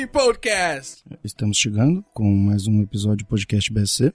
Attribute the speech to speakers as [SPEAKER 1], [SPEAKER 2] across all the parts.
[SPEAKER 1] BSC podcast.
[SPEAKER 2] Estamos chegando com mais um episódio de podcast BSC.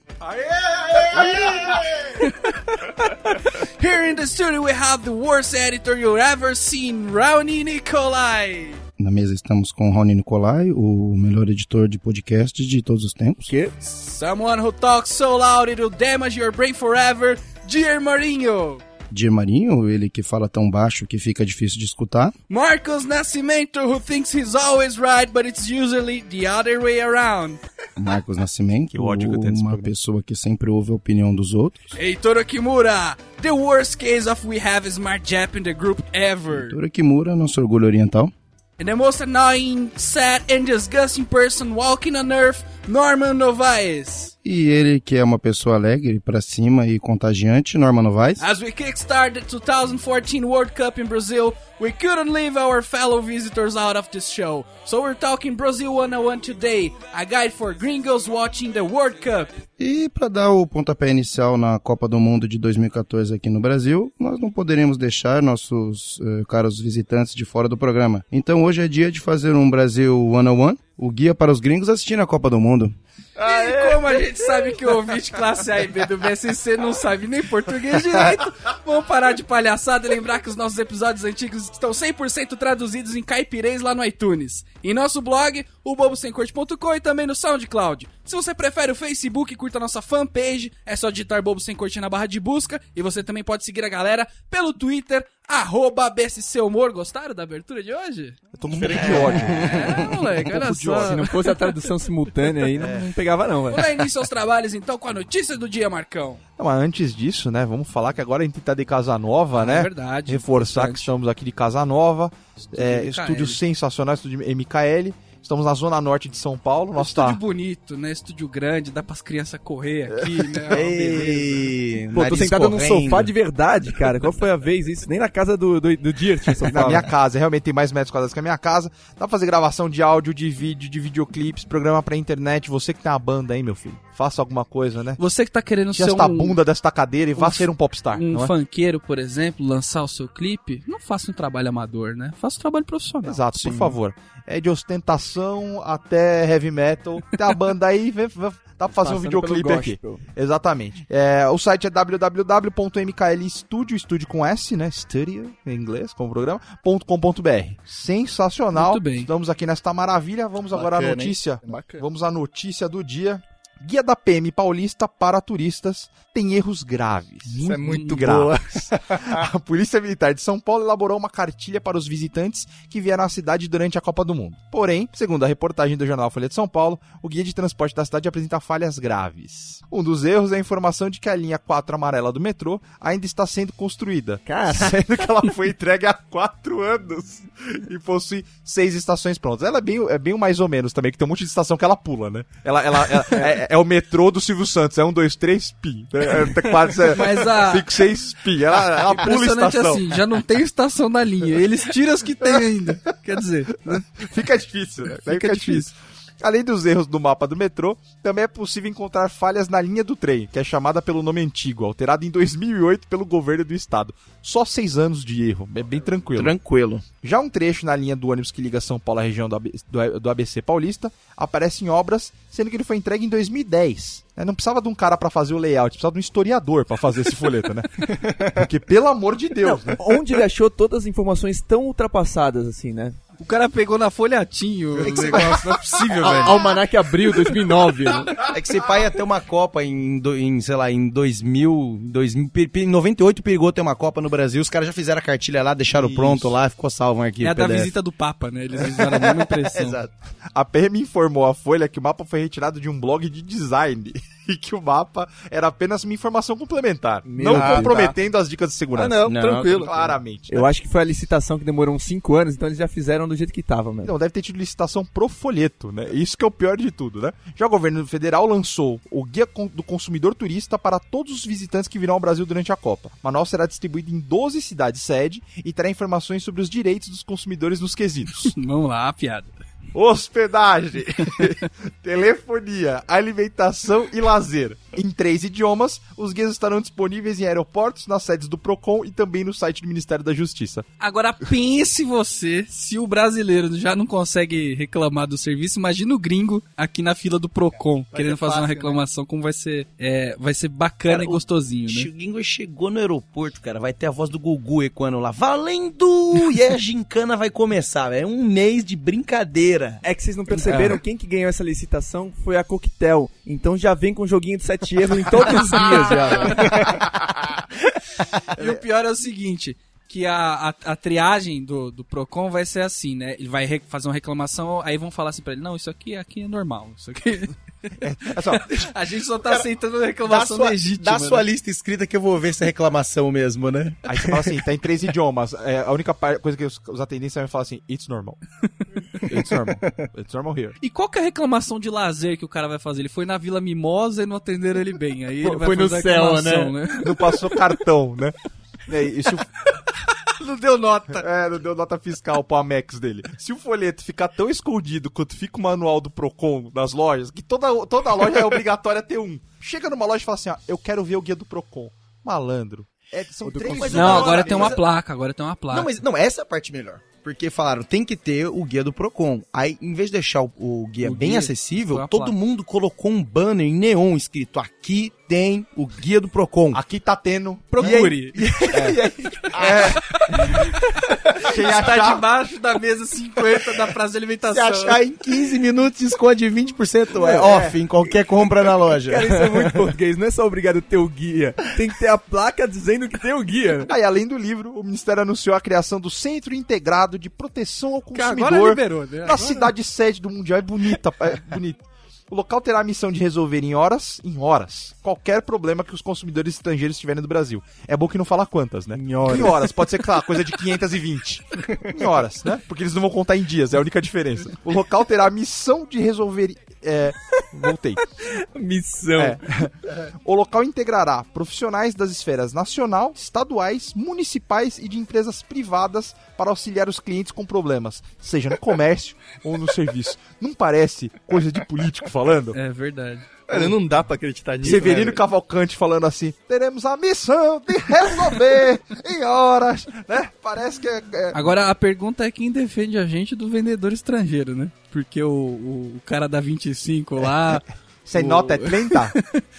[SPEAKER 1] Here in the studio we have the worst editor you've ever seen, Raoni Nicolai.
[SPEAKER 2] Na mesa estamos com Rony Nicolai, o melhor editor de podcasts de todos os tempos.
[SPEAKER 3] Que?
[SPEAKER 1] Someone who talks so loud it'll damage your brain forever, Dier Marinho.
[SPEAKER 2] Dir Marinho, ele que fala tão baixo que fica difícil de escutar.
[SPEAKER 1] Marcos Nascimento, who thinks he's always right, but it's usually the other way around.
[SPEAKER 2] Marcos Nascimento,
[SPEAKER 3] Que ódio que eu tenho desse
[SPEAKER 2] uma pessoa que sempre ouve a opinião dos outros.
[SPEAKER 1] Heitor Kimura, the worst case of we have smart Jap in the group ever.
[SPEAKER 2] Tora Kimura, nosso orgulho oriental.
[SPEAKER 1] And the most annoying, sad, and disgusting person walking on earth, Norman Novaes.
[SPEAKER 2] E ele que é uma pessoa alegre, pra cima e contagiante, Norman Novaes.
[SPEAKER 1] As we kickstart the 2014 World Cup in Brazil, we couldn't leave our fellow visitors out of this show. So we're talking Brazil 101 today, a guide for gringos watching the World Cup.
[SPEAKER 2] E para dar o pontapé inicial na Copa do Mundo de 2014 aqui no Brasil, nós não poderíamos deixar nossos eh, caros visitantes de fora do programa. Então hoje é dia de fazer um Brasil 101, o guia para os gringos assistindo a Copa do Mundo.
[SPEAKER 1] E como a gente sabe que o ouvinte classe A e B do BSC não sabe nem português direito, vamos parar de palhaçada e lembrar que os nossos episódios antigos estão 100% traduzidos em caipirês lá no iTunes. Em nosso blog, o bobosemcorte.com e também no SoundCloud. Se você prefere o Facebook, curta a nossa fanpage, é só digitar Bobo Sem Corte na barra de busca e você também pode seguir a galera pelo Twitter, arroba BSC Humor. Gostaram da abertura de hoje?
[SPEAKER 3] Eu tô com de ódio.
[SPEAKER 1] É, moleque, olha só.
[SPEAKER 4] Se não fosse a tradução simultânea aí, não, não pegava não, velho.
[SPEAKER 1] Vamos dar início aos trabalhos então com a notícia do dia, Marcão.
[SPEAKER 3] Não, mas antes disso, né, vamos falar que agora a gente tá de Casa Nova,
[SPEAKER 1] É
[SPEAKER 3] né?
[SPEAKER 1] verdade,
[SPEAKER 3] Reforçar
[SPEAKER 1] importante.
[SPEAKER 3] que estamos aqui de Casa Nova. É,
[SPEAKER 1] MKL.
[SPEAKER 3] estúdio sensacional, estúdio MKL. Estamos na zona norte de São Paulo. Nosso
[SPEAKER 1] estúdio
[SPEAKER 3] tá...
[SPEAKER 1] bonito, né? Estúdio grande, dá pras crianças correr aqui, né?
[SPEAKER 2] Ei,
[SPEAKER 4] Pô, tô sentado num
[SPEAKER 2] correndo.
[SPEAKER 4] sofá de verdade, cara. Qual foi a vez isso? Nem na casa do, do, do Dirt.
[SPEAKER 3] Na minha casa, realmente tem mais metros quadrados que a minha casa. Dá pra fazer gravação de áudio, de vídeo, de videoclipes, programa pra internet. Você que tem uma banda aí, meu filho, faça alguma coisa, né?
[SPEAKER 1] Você que tá querendo
[SPEAKER 3] Tira
[SPEAKER 1] ser
[SPEAKER 3] esta
[SPEAKER 1] um,
[SPEAKER 3] bunda desta cadeira e vá
[SPEAKER 1] um-
[SPEAKER 3] ser um popstar.
[SPEAKER 1] um
[SPEAKER 3] não é?
[SPEAKER 1] funkeiro, por exemplo, lançar o seu clipe, não faça um trabalho amador, né? Faça um trabalho profissional.
[SPEAKER 3] Exato, por favor. É de ostentação até heavy metal. Tem a banda aí, vê- vê- dá pra fazer um videoclipe aqui. Exatamente. É, o site é www.mklstudio, estúdio com S, né? Studio, em inglês, como programa, .com.br. Sensacional.
[SPEAKER 1] Muito bem.
[SPEAKER 3] Estamos aqui nesta maravilha. Vamos agora à
[SPEAKER 2] Bacana,
[SPEAKER 3] notícia.
[SPEAKER 2] Bacana.
[SPEAKER 3] Vamos à notícia do dia. Guia da PM paulista para turistas tem erros graves.
[SPEAKER 2] Isso é muito
[SPEAKER 3] graves. A Polícia Militar de São Paulo elaborou uma cartilha para os visitantes que vieram à cidade durante a Copa do Mundo. Porém, segundo a reportagem do jornal Folha de São Paulo, o guia de transporte da cidade apresenta falhas graves. Um dos erros é a informação de que a linha 4 amarela do metrô ainda está sendo construída.
[SPEAKER 4] Cara,
[SPEAKER 3] Sendo que ela foi entregue há quatro anos e possui seis estações prontas. Ela é bem, é bem o mais ou menos também, que tem um monte de estação que ela pula, né? Ela, ela, ela- é, é o metrô do Silvio Santos, é um, dois, três, pi. É, é, quatro, é,
[SPEAKER 1] Mas a-
[SPEAKER 3] cinco, seis, pi. Ela, ela pula estação.
[SPEAKER 1] assim, já não tem estação na linha. Eles tiram as que tem ainda. Quer dizer, né?
[SPEAKER 3] Fica difícil, né?
[SPEAKER 1] Fica
[SPEAKER 3] Fica, difícil. Além dos erros do mapa do metrô, também é possível encontrar falhas na linha do trem, que é chamada pelo nome antigo, alterada em 2008 pelo governo do estado. Só seis anos de erro, é bem tranquilo.
[SPEAKER 2] Tranquilo.
[SPEAKER 3] Já um trecho na linha do ônibus que liga São Paulo à região do, AB do- do ABC Paulista aparece em obras, sendo que ele foi entregue em 2010. né? Não precisava de um cara pra fazer o layout, precisava de um historiador pra fazer esse folheto, né? Porque, pelo amor de Deus, né?
[SPEAKER 4] onde ele achou todas as informações tão ultrapassadas assim, né?
[SPEAKER 1] O cara pegou na folhatinho o negócio, não é possível, velho.
[SPEAKER 4] Almanac Abril 2009. né?
[SPEAKER 5] É que esse pai ia ter uma Copa em, em, sei lá, em 2000, 2000 pe- pe- em 98 perigou ter uma Copa no Brasil, os caras já fizeram a cartilha lá, deixaram
[SPEAKER 3] Isso.
[SPEAKER 5] pronto lá, ficou salvo arquivo
[SPEAKER 1] É a da visita do Papa, né? Eles fizeram a mesma impressão.
[SPEAKER 5] Exato.
[SPEAKER 3] A PM informou à Folha que o mapa foi retirado de um blog de design e que o mapa era apenas uma informação complementar,
[SPEAKER 4] Meu
[SPEAKER 3] não
[SPEAKER 4] Deus.
[SPEAKER 3] comprometendo as dicas de segurança.
[SPEAKER 2] Ah, não,
[SPEAKER 5] Não,
[SPEAKER 2] tranquilo.
[SPEAKER 3] Claramente.
[SPEAKER 4] Eu acho que foi a licitação que demorou uns 5 anos, então eles já fizeram do jeito que tava, mano.
[SPEAKER 3] Então, deve ter tido licitação pro folheto, né? Isso que é o pior de tudo, né? Já o governo federal lançou o Guia do Consumidor Turista para todos os visitantes que virão ao Brasil durante a Copa. O manual será distribuído em 12 cidades sede e terá informações sobre os direitos dos consumidores nos quesitos.
[SPEAKER 1] Vamos lá, piada.
[SPEAKER 3] Hospedagem, telefonia, alimentação e lazer. em três idiomas. Os guias estarão disponíveis em aeroportos, nas sedes do Procon e também no site do Ministério da Justiça.
[SPEAKER 1] Agora pense você, se o brasileiro já não consegue reclamar do serviço, imagina o gringo aqui na fila do Procon, querendo fazer uma
[SPEAKER 5] fácil,
[SPEAKER 1] reclamação, como vai ser, é, vai ser bacana
[SPEAKER 5] Cara,
[SPEAKER 1] e
[SPEAKER 5] o
[SPEAKER 1] gostosinho, né?
[SPEAKER 5] O Gringo chegou no aeroporto, cara. Vai ter a voz do Gugu ecoando lá. Valendo! E a gincana vai começar. É um mês de brincadeira.
[SPEAKER 4] É que vocês não perceberam quem que ganhou essa licitação foi a Coquetel. Então já vem com um joguinho de sete erros em todos os dias já.
[SPEAKER 1] E o pior é o seguinte, que a, a, a triagem do, do Procon vai ser assim, né? Ele vai re- fazer uma reclamação, aí vão falar assim pra ele, não, isso aqui, aqui é normal, isso aqui...
[SPEAKER 3] É só,
[SPEAKER 1] a gente só tá aceitando a
[SPEAKER 5] Dá
[SPEAKER 1] reclamação
[SPEAKER 5] sua,
[SPEAKER 1] legítima,
[SPEAKER 5] dá
[SPEAKER 1] né?
[SPEAKER 5] sua lista escrita que eu vou ver se é reclamação mesmo, né?
[SPEAKER 3] aí você fala assim, tá em três idiomas. É, a única coisa que os, os atendentes vão falar assim, it's normal. It's normal. It's normal here.
[SPEAKER 1] E qual que é a reclamação de lazer que o cara vai fazer? Ele foi na Vila Mimosa e não atenderam ele bem. Aí ele
[SPEAKER 4] Foi-
[SPEAKER 1] vai
[SPEAKER 4] foi no
[SPEAKER 1] fazer a
[SPEAKER 4] céu,
[SPEAKER 1] reclamação, né?
[SPEAKER 3] Não passou cartão, né? É, e se o-
[SPEAKER 1] Não deu nota.
[SPEAKER 3] É, não deu nota fiscal pro Amex dele. Se o folheto ficar tão escondido quanto fica o manual do Procon nas lojas, que toda, toda loja é obrigatória ter um. Chega numa loja e fala assim, ó, eu quero ver o guia do Procon. Malandro. É, são três
[SPEAKER 5] Mas
[SPEAKER 1] Não, agora tem uma placa, agora tem uma placa.
[SPEAKER 5] Não, mas não, essa é a parte melhor. Porque falaram, tem que ter o guia do Procon. Aí, em vez de deixar o, o guia
[SPEAKER 1] O
[SPEAKER 5] bem
[SPEAKER 1] guia
[SPEAKER 5] acessível, todo
[SPEAKER 1] placa.
[SPEAKER 5] mundo colocou um banner em neon escrito: aqui tem o guia do Procon.
[SPEAKER 3] Aqui tá tendo.
[SPEAKER 1] Procure.
[SPEAKER 3] Quem
[SPEAKER 1] Está
[SPEAKER 3] achar,
[SPEAKER 1] debaixo da mesa 50 da praça de
[SPEAKER 5] Se
[SPEAKER 1] alimentação.
[SPEAKER 5] achar em 15 minutos, esconde 20% é, off em qualquer compra na loja.
[SPEAKER 4] Cara, isso é muito português. Não é só obrigado a ter o guia. Tem que ter a placa dizendo que tem o guia.
[SPEAKER 3] Aí, além do livro, o Ministério anunciou a criação do Centro Integrado de Proteção ao
[SPEAKER 1] Que agora
[SPEAKER 3] Consumidor
[SPEAKER 1] liberou, né?
[SPEAKER 3] na
[SPEAKER 1] Agora-
[SPEAKER 3] cidade sede do Mundial. É bonita, é bonito. O local terá a missão de resolver em horas, em horas, qualquer problema que os consumidores estrangeiros tiverem no Brasil. É bom que não fala quantas, né?
[SPEAKER 4] Em horas.
[SPEAKER 3] Pode ser, claro, coisa de 520. em horas, né? Porque eles não vão contar em dias, é a única diferença. O local terá a missão de resolver... É... Voltei.
[SPEAKER 4] Missão.
[SPEAKER 3] É. O local integrará profissionais das esferas nacional, estaduais, municipais e de empresas privadas para auxiliar os clientes com problemas, seja no comércio ou no serviço. Não parece coisa de político falando?
[SPEAKER 1] É verdade.
[SPEAKER 4] Cara, não dá pra acreditar nisso.
[SPEAKER 3] Severino
[SPEAKER 4] né,
[SPEAKER 3] Cavalcante falando assim: teremos a missão de resolver em horas, né? Parece que é. é-
[SPEAKER 1] Agora a pergunta é quem defende a gente do vendedor estrangeiro, né? Porque o, o, o cara da 25 lá.
[SPEAKER 3] Você
[SPEAKER 1] o-
[SPEAKER 3] nota Atlanta?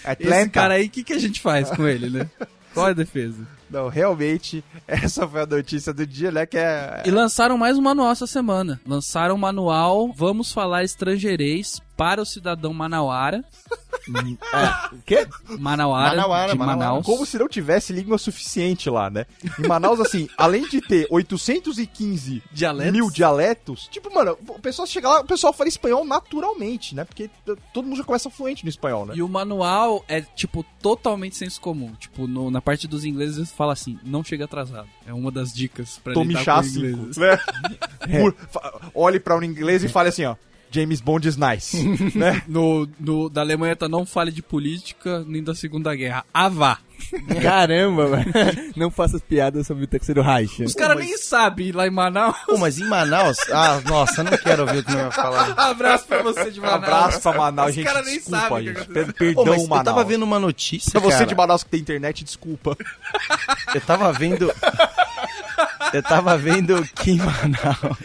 [SPEAKER 3] Atlanta.
[SPEAKER 1] Esse cara aí, o que, que a gente faz com ele, né? Qual é a defesa?
[SPEAKER 3] Não, realmente, essa foi a notícia do dia, né? Que é.
[SPEAKER 1] E lançaram mais um manual essa semana. Lançaram o manual Vamos Falar Estrangeirês para o Cidadão Manauara.
[SPEAKER 4] O quê?
[SPEAKER 1] Manauara,
[SPEAKER 5] Manauara,
[SPEAKER 1] de
[SPEAKER 5] Manauara.
[SPEAKER 1] Manaus.
[SPEAKER 3] Como se não tivesse língua suficiente lá, né? Em Manaus, assim, além de ter 815
[SPEAKER 1] Dialetos?
[SPEAKER 3] mil dialetos, tipo, mano, o pessoal chega lá, o pessoal fala espanhol naturalmente, né? Porque todo mundo já começa fluente no espanhol, né?
[SPEAKER 1] E o manual é, tipo, totalmente senso comum. Tipo, no- na parte dos ingleses fala assim, não chega atrasado. É uma das dicas pra
[SPEAKER 3] Tome
[SPEAKER 1] lidar
[SPEAKER 3] chá
[SPEAKER 1] com
[SPEAKER 3] 5,
[SPEAKER 1] ingleses.
[SPEAKER 3] né? Fa- Olhe pra um inglês e fale assim, ó. James Bond is nice, né?
[SPEAKER 1] No, no- da Alemanha tá não fale de política nem da Segunda Guerra. Avá.
[SPEAKER 4] Caramba, velho. Não faça piadas sobre o terceiro Reich.
[SPEAKER 1] Os caras nem sabem lá em Manaus.
[SPEAKER 5] Pô, mas em Manaus. Ah, nossa, não quero ouvir o que não vai falar.
[SPEAKER 1] Abraço pra você de Manaus.
[SPEAKER 3] Abraço pra Manaus,
[SPEAKER 1] Os
[SPEAKER 3] gente.
[SPEAKER 1] caras nem
[SPEAKER 3] desculpa,
[SPEAKER 1] sabem
[SPEAKER 3] Perdão,
[SPEAKER 5] mas
[SPEAKER 3] Manaus.
[SPEAKER 5] eu tava vendo uma notícia.
[SPEAKER 3] Pra você
[SPEAKER 5] cara.
[SPEAKER 3] de Manaus que tem internet, desculpa.
[SPEAKER 5] Eu tava vendo. Eu tava vendo que em Manaus.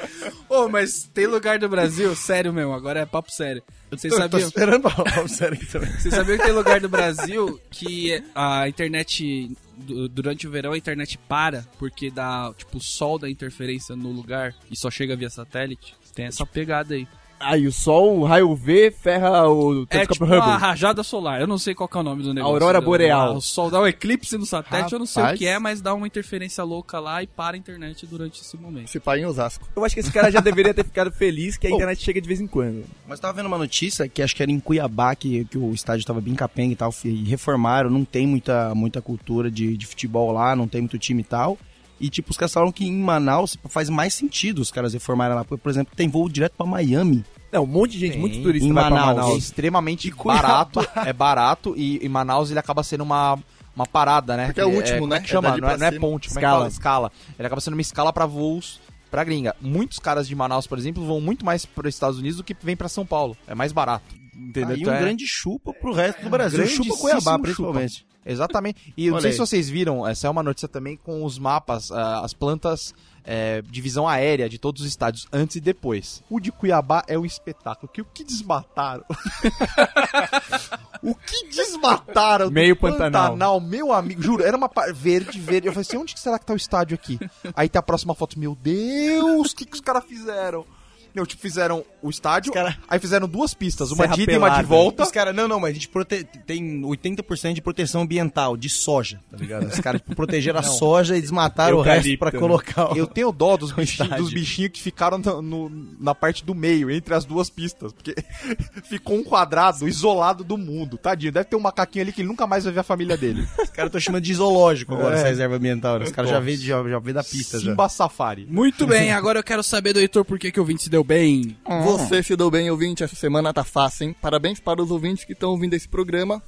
[SPEAKER 1] Ô, mas tem lugar do Brasil, sério mesmo, agora é papo sério. Vocês
[SPEAKER 5] Tô- tô esperando falar sério também.
[SPEAKER 1] vocês sabiam que tem lugar do Brasil que a internet, du- durante o verão, a internet para porque dá, tipo, o sol da interferência no lugar e só chega via satélite? Tem essa pegada aí.
[SPEAKER 4] Aí o sol, o raio V, ferra o
[SPEAKER 1] É
[SPEAKER 4] telescópio
[SPEAKER 1] tipo uma
[SPEAKER 4] Hubble.
[SPEAKER 1] rajada solar. Eu não sei qual que é o nome do negócio.
[SPEAKER 4] Aurora boreal.
[SPEAKER 1] O sol dá um eclipse no satélite, eu não sei o
[SPEAKER 5] Rapaz.
[SPEAKER 1] que é, mas dá uma interferência louca lá e para a internet durante esse momento.
[SPEAKER 6] Se pá em Osasco.
[SPEAKER 4] Eu acho que esse cara já deveria ter ficado feliz que a internet chega de vez em quando.
[SPEAKER 5] Mas tava vendo uma notícia que acho que era em Cuiabá, que, que o estádio tava bem capenga e tal, e reformaram, não tem muita, muita cultura de, de futebol lá, não tem muito time e tal. E, tipo, os caras falaram que em Manaus faz mais sentido os caras reformarem lá. Porque, por exemplo, tem voo direto pra Miami.
[SPEAKER 4] Não, um monte de gente,
[SPEAKER 3] Tem.
[SPEAKER 4] muito turista
[SPEAKER 5] Em
[SPEAKER 4] vai pra
[SPEAKER 5] Manaus.
[SPEAKER 3] É
[SPEAKER 4] Manaus.
[SPEAKER 3] extremamente barato. É barato e em Manaus ele acaba sendo uma, uma parada, né?
[SPEAKER 6] Porque é o último,
[SPEAKER 3] como
[SPEAKER 6] né?
[SPEAKER 3] É que
[SPEAKER 6] É
[SPEAKER 3] chama?
[SPEAKER 6] dali
[SPEAKER 3] não, é,
[SPEAKER 6] pra
[SPEAKER 3] não é
[SPEAKER 6] cima.
[SPEAKER 3] ponte, como é que
[SPEAKER 4] Escala.
[SPEAKER 3] fala? Escala. Ele acaba sendo uma escala pra voos pra gringa. Muitos caras de Manaus, por exemplo, vão muito mais para os Estados Unidos do que vem pra São Paulo. É mais barato. Entendeu?
[SPEAKER 5] Aí um
[SPEAKER 3] Então é-
[SPEAKER 5] grande chupa pro resto do Brasil.
[SPEAKER 3] grandíssimo
[SPEAKER 5] Chupa Cuiabá,
[SPEAKER 3] chupa.
[SPEAKER 5] principalmente.
[SPEAKER 3] Exatamente. E eu não sei se vocês viram, essa é uma notícia também com os mapas, ah, as plantas é, de visão aérea de todos os estádios, antes e depois. O de Cuiabá é um espetáculo. Que o que desmataram? o que desmataram?
[SPEAKER 4] Meio Pantanal.
[SPEAKER 3] meu amigo, juro, era uma verde, verde. Eu falei assim, onde será que tá o estádio aqui? Aí tem a próxima foto, meu Deus, o que, que os caras fizeram? Não, tipo, fizeram o estádio,
[SPEAKER 5] cara-
[SPEAKER 3] aí fizeram duas pistas, uma
[SPEAKER 4] Serra
[SPEAKER 3] de ida e uma de volta.
[SPEAKER 5] Os caras, não, não, mas a gente prote... tem 80% de proteção ambiental, de soja, tá ligado? Os caras tipo, protegeram a soja e desmataram o resto
[SPEAKER 4] Eucalipto,
[SPEAKER 5] pra
[SPEAKER 4] né?
[SPEAKER 5] colocar o...
[SPEAKER 3] Eu tenho dó dos bichinhos,
[SPEAKER 5] estádio.
[SPEAKER 3] dos bichinhos que ficaram no- no- na parte do meio, entre as duas pistas. Porque ficou um quadrado isolado do mundo. Tadinho, deve ter um macaquinho ali que ele nunca mais vai ver a família dele.
[SPEAKER 5] Os caras estão chamando de zoológico agora,
[SPEAKER 3] É.
[SPEAKER 5] essa reserva ambiental. né? Os caras já vê, já, já vê da pista já.
[SPEAKER 3] Simba Safari.
[SPEAKER 1] Muito bem, agora eu quero saber do Heitor por que, que o ouvinte se deu bem.
[SPEAKER 6] Você se deu bem, ouvinte. Essa semana tá fácil, hein? Parabéns para os ouvintes que estão ouvindo esse programa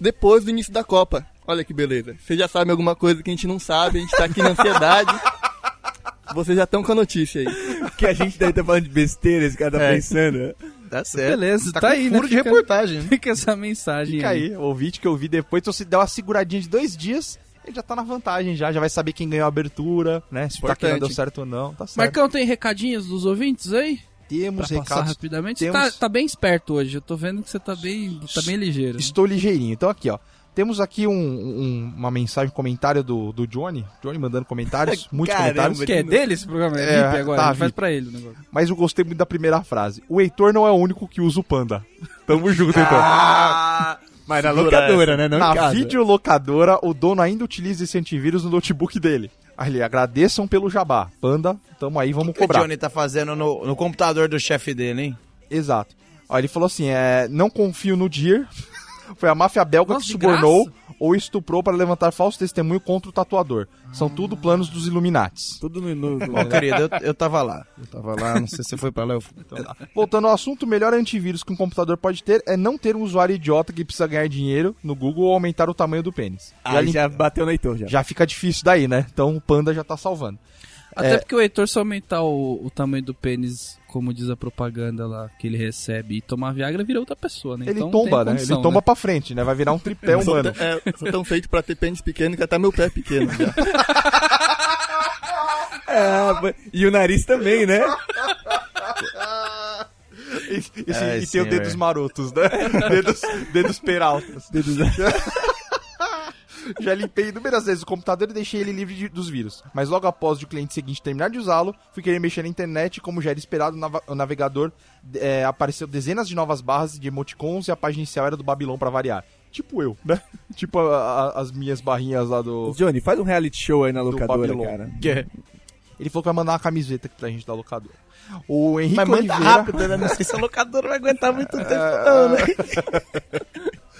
[SPEAKER 6] depois do início da Copa. Olha que beleza. Vocês já sabem alguma coisa que a gente não sabe, a gente tá aqui na ansiedade. Vocês já estão com a notícia aí.
[SPEAKER 4] Que a gente deve estar falando de besteira, esse cara tá
[SPEAKER 5] É.
[SPEAKER 4] pensando. né?
[SPEAKER 5] Tá certo.
[SPEAKER 1] Beleza,
[SPEAKER 5] tá,
[SPEAKER 1] tá aí, né?
[SPEAKER 5] furo de
[SPEAKER 1] Fica-
[SPEAKER 5] reportagem. né?
[SPEAKER 1] Fica essa mensagem
[SPEAKER 3] Fica aí, o ouvinte que eu vi depois. Então se der uma seguradinha de dois dias, ele já tá na vantagem já. Já vai saber quem ganhou a abertura, né? Se tá aqui não deu
[SPEAKER 6] Importante.
[SPEAKER 3] certo ou não. Tá certo.
[SPEAKER 1] Marcão, tem recadinhos dos ouvintes aí? Pra
[SPEAKER 3] Temos
[SPEAKER 1] passar
[SPEAKER 3] recados.
[SPEAKER 1] rapidamente. Você
[SPEAKER 3] temos-
[SPEAKER 1] Tá, tá bem esperto hoje. Eu tô vendo que você tá bem, tá bem ligeiro.
[SPEAKER 3] Estou ligeirinho. Então aqui, ó. Temos aqui um- um- uma mensagem, um comentário do, do Johnny. Johnny mandando comentários, muitos
[SPEAKER 4] Caramba,
[SPEAKER 3] comentários.
[SPEAKER 1] Que é dele esse programa? É,
[SPEAKER 3] É,
[SPEAKER 1] VIP agora.
[SPEAKER 3] tá,
[SPEAKER 1] a gente faz
[SPEAKER 3] VIP.
[SPEAKER 1] pra ele o negócio.
[SPEAKER 3] Mas eu gostei muito da primeira frase. O Heitor não é o único que usa o Panda. Tamo junto, Heitor.
[SPEAKER 4] Ah, mas na locadora, né? Não em
[SPEAKER 3] Na
[SPEAKER 4] casa.
[SPEAKER 3] videolocadora, o dono ainda utiliza esse antivírus no notebook dele. Ali, agradeçam pelo jabá. Panda, tamo aí, vamos
[SPEAKER 5] O que o
[SPEAKER 3] cobrar.
[SPEAKER 5] Johnny tá fazendo no, no computador do chefe dele, hein?
[SPEAKER 3] Exato. Ó, ele falou assim: é, não confio no Deer. Foi a máfia belga
[SPEAKER 1] Nossa,
[SPEAKER 3] que subornou
[SPEAKER 1] graça?
[SPEAKER 3] Ou estuprou para levantar falso testemunho contra o tatuador. São tudo planos dos Illuminates.
[SPEAKER 4] Tudo no...
[SPEAKER 5] Ó, querido, eu, eu tava lá.
[SPEAKER 2] Eu tava lá, não sei se você foi pra lá, eu fui. Então,
[SPEAKER 3] Voltando ao assunto, o melhor antivírus que um computador pode ter é não ter um usuário idiota que precisa ganhar dinheiro no Google ou aumentar o tamanho do pênis. Já,
[SPEAKER 4] Aí
[SPEAKER 3] lim-
[SPEAKER 4] já bateu no Heitor, já.
[SPEAKER 3] já fica difícil daí, né? Então o Panda já tá salvando.
[SPEAKER 1] Até
[SPEAKER 3] É.
[SPEAKER 1] porque o Heitor, se aumentar o, o tamanho do pênis, como diz a propaganda lá, que ele recebe, e tomar Viagra, vira outra pessoa, né?
[SPEAKER 3] Ele
[SPEAKER 1] Então,
[SPEAKER 3] tomba,
[SPEAKER 1] tem
[SPEAKER 3] né?
[SPEAKER 1] condição,
[SPEAKER 3] Ele tomba pra frente, né? Vai virar um tripé
[SPEAKER 6] Sou,
[SPEAKER 3] humano.
[SPEAKER 6] tão- é, sou tão feito pra ter pênis pequeno que até meu pé é pequeno já.
[SPEAKER 4] É, e o nariz também, né?
[SPEAKER 3] E, e-
[SPEAKER 5] Ai,
[SPEAKER 3] e tem o
[SPEAKER 5] sim,
[SPEAKER 3] dedos marotos, né? dedos, dedos peraltas.
[SPEAKER 4] Dedos-
[SPEAKER 3] Já limpei inúmeras vezes o computador e deixei ele livre de- dos vírus. Mas logo após o cliente seguinte terminar de usá-lo, fui querer mexer na internet e, como já era esperado, o navegador é, apareceu dezenas de novas barras de emoticons e a página inicial era do Babylon pra variar. Tipo eu, né? tipo a- a- as minhas barrinhas lá do...
[SPEAKER 4] Johnny, faz um reality show aí na locadora, cara.
[SPEAKER 3] Ele falou que vai mandar uma camiseta aqui pra gente da locadora. O Henrique
[SPEAKER 5] Mas manda
[SPEAKER 3] Oliveira...
[SPEAKER 5] rápido, né? Não sei se a locadora vai aguentar muito tempo, não, né?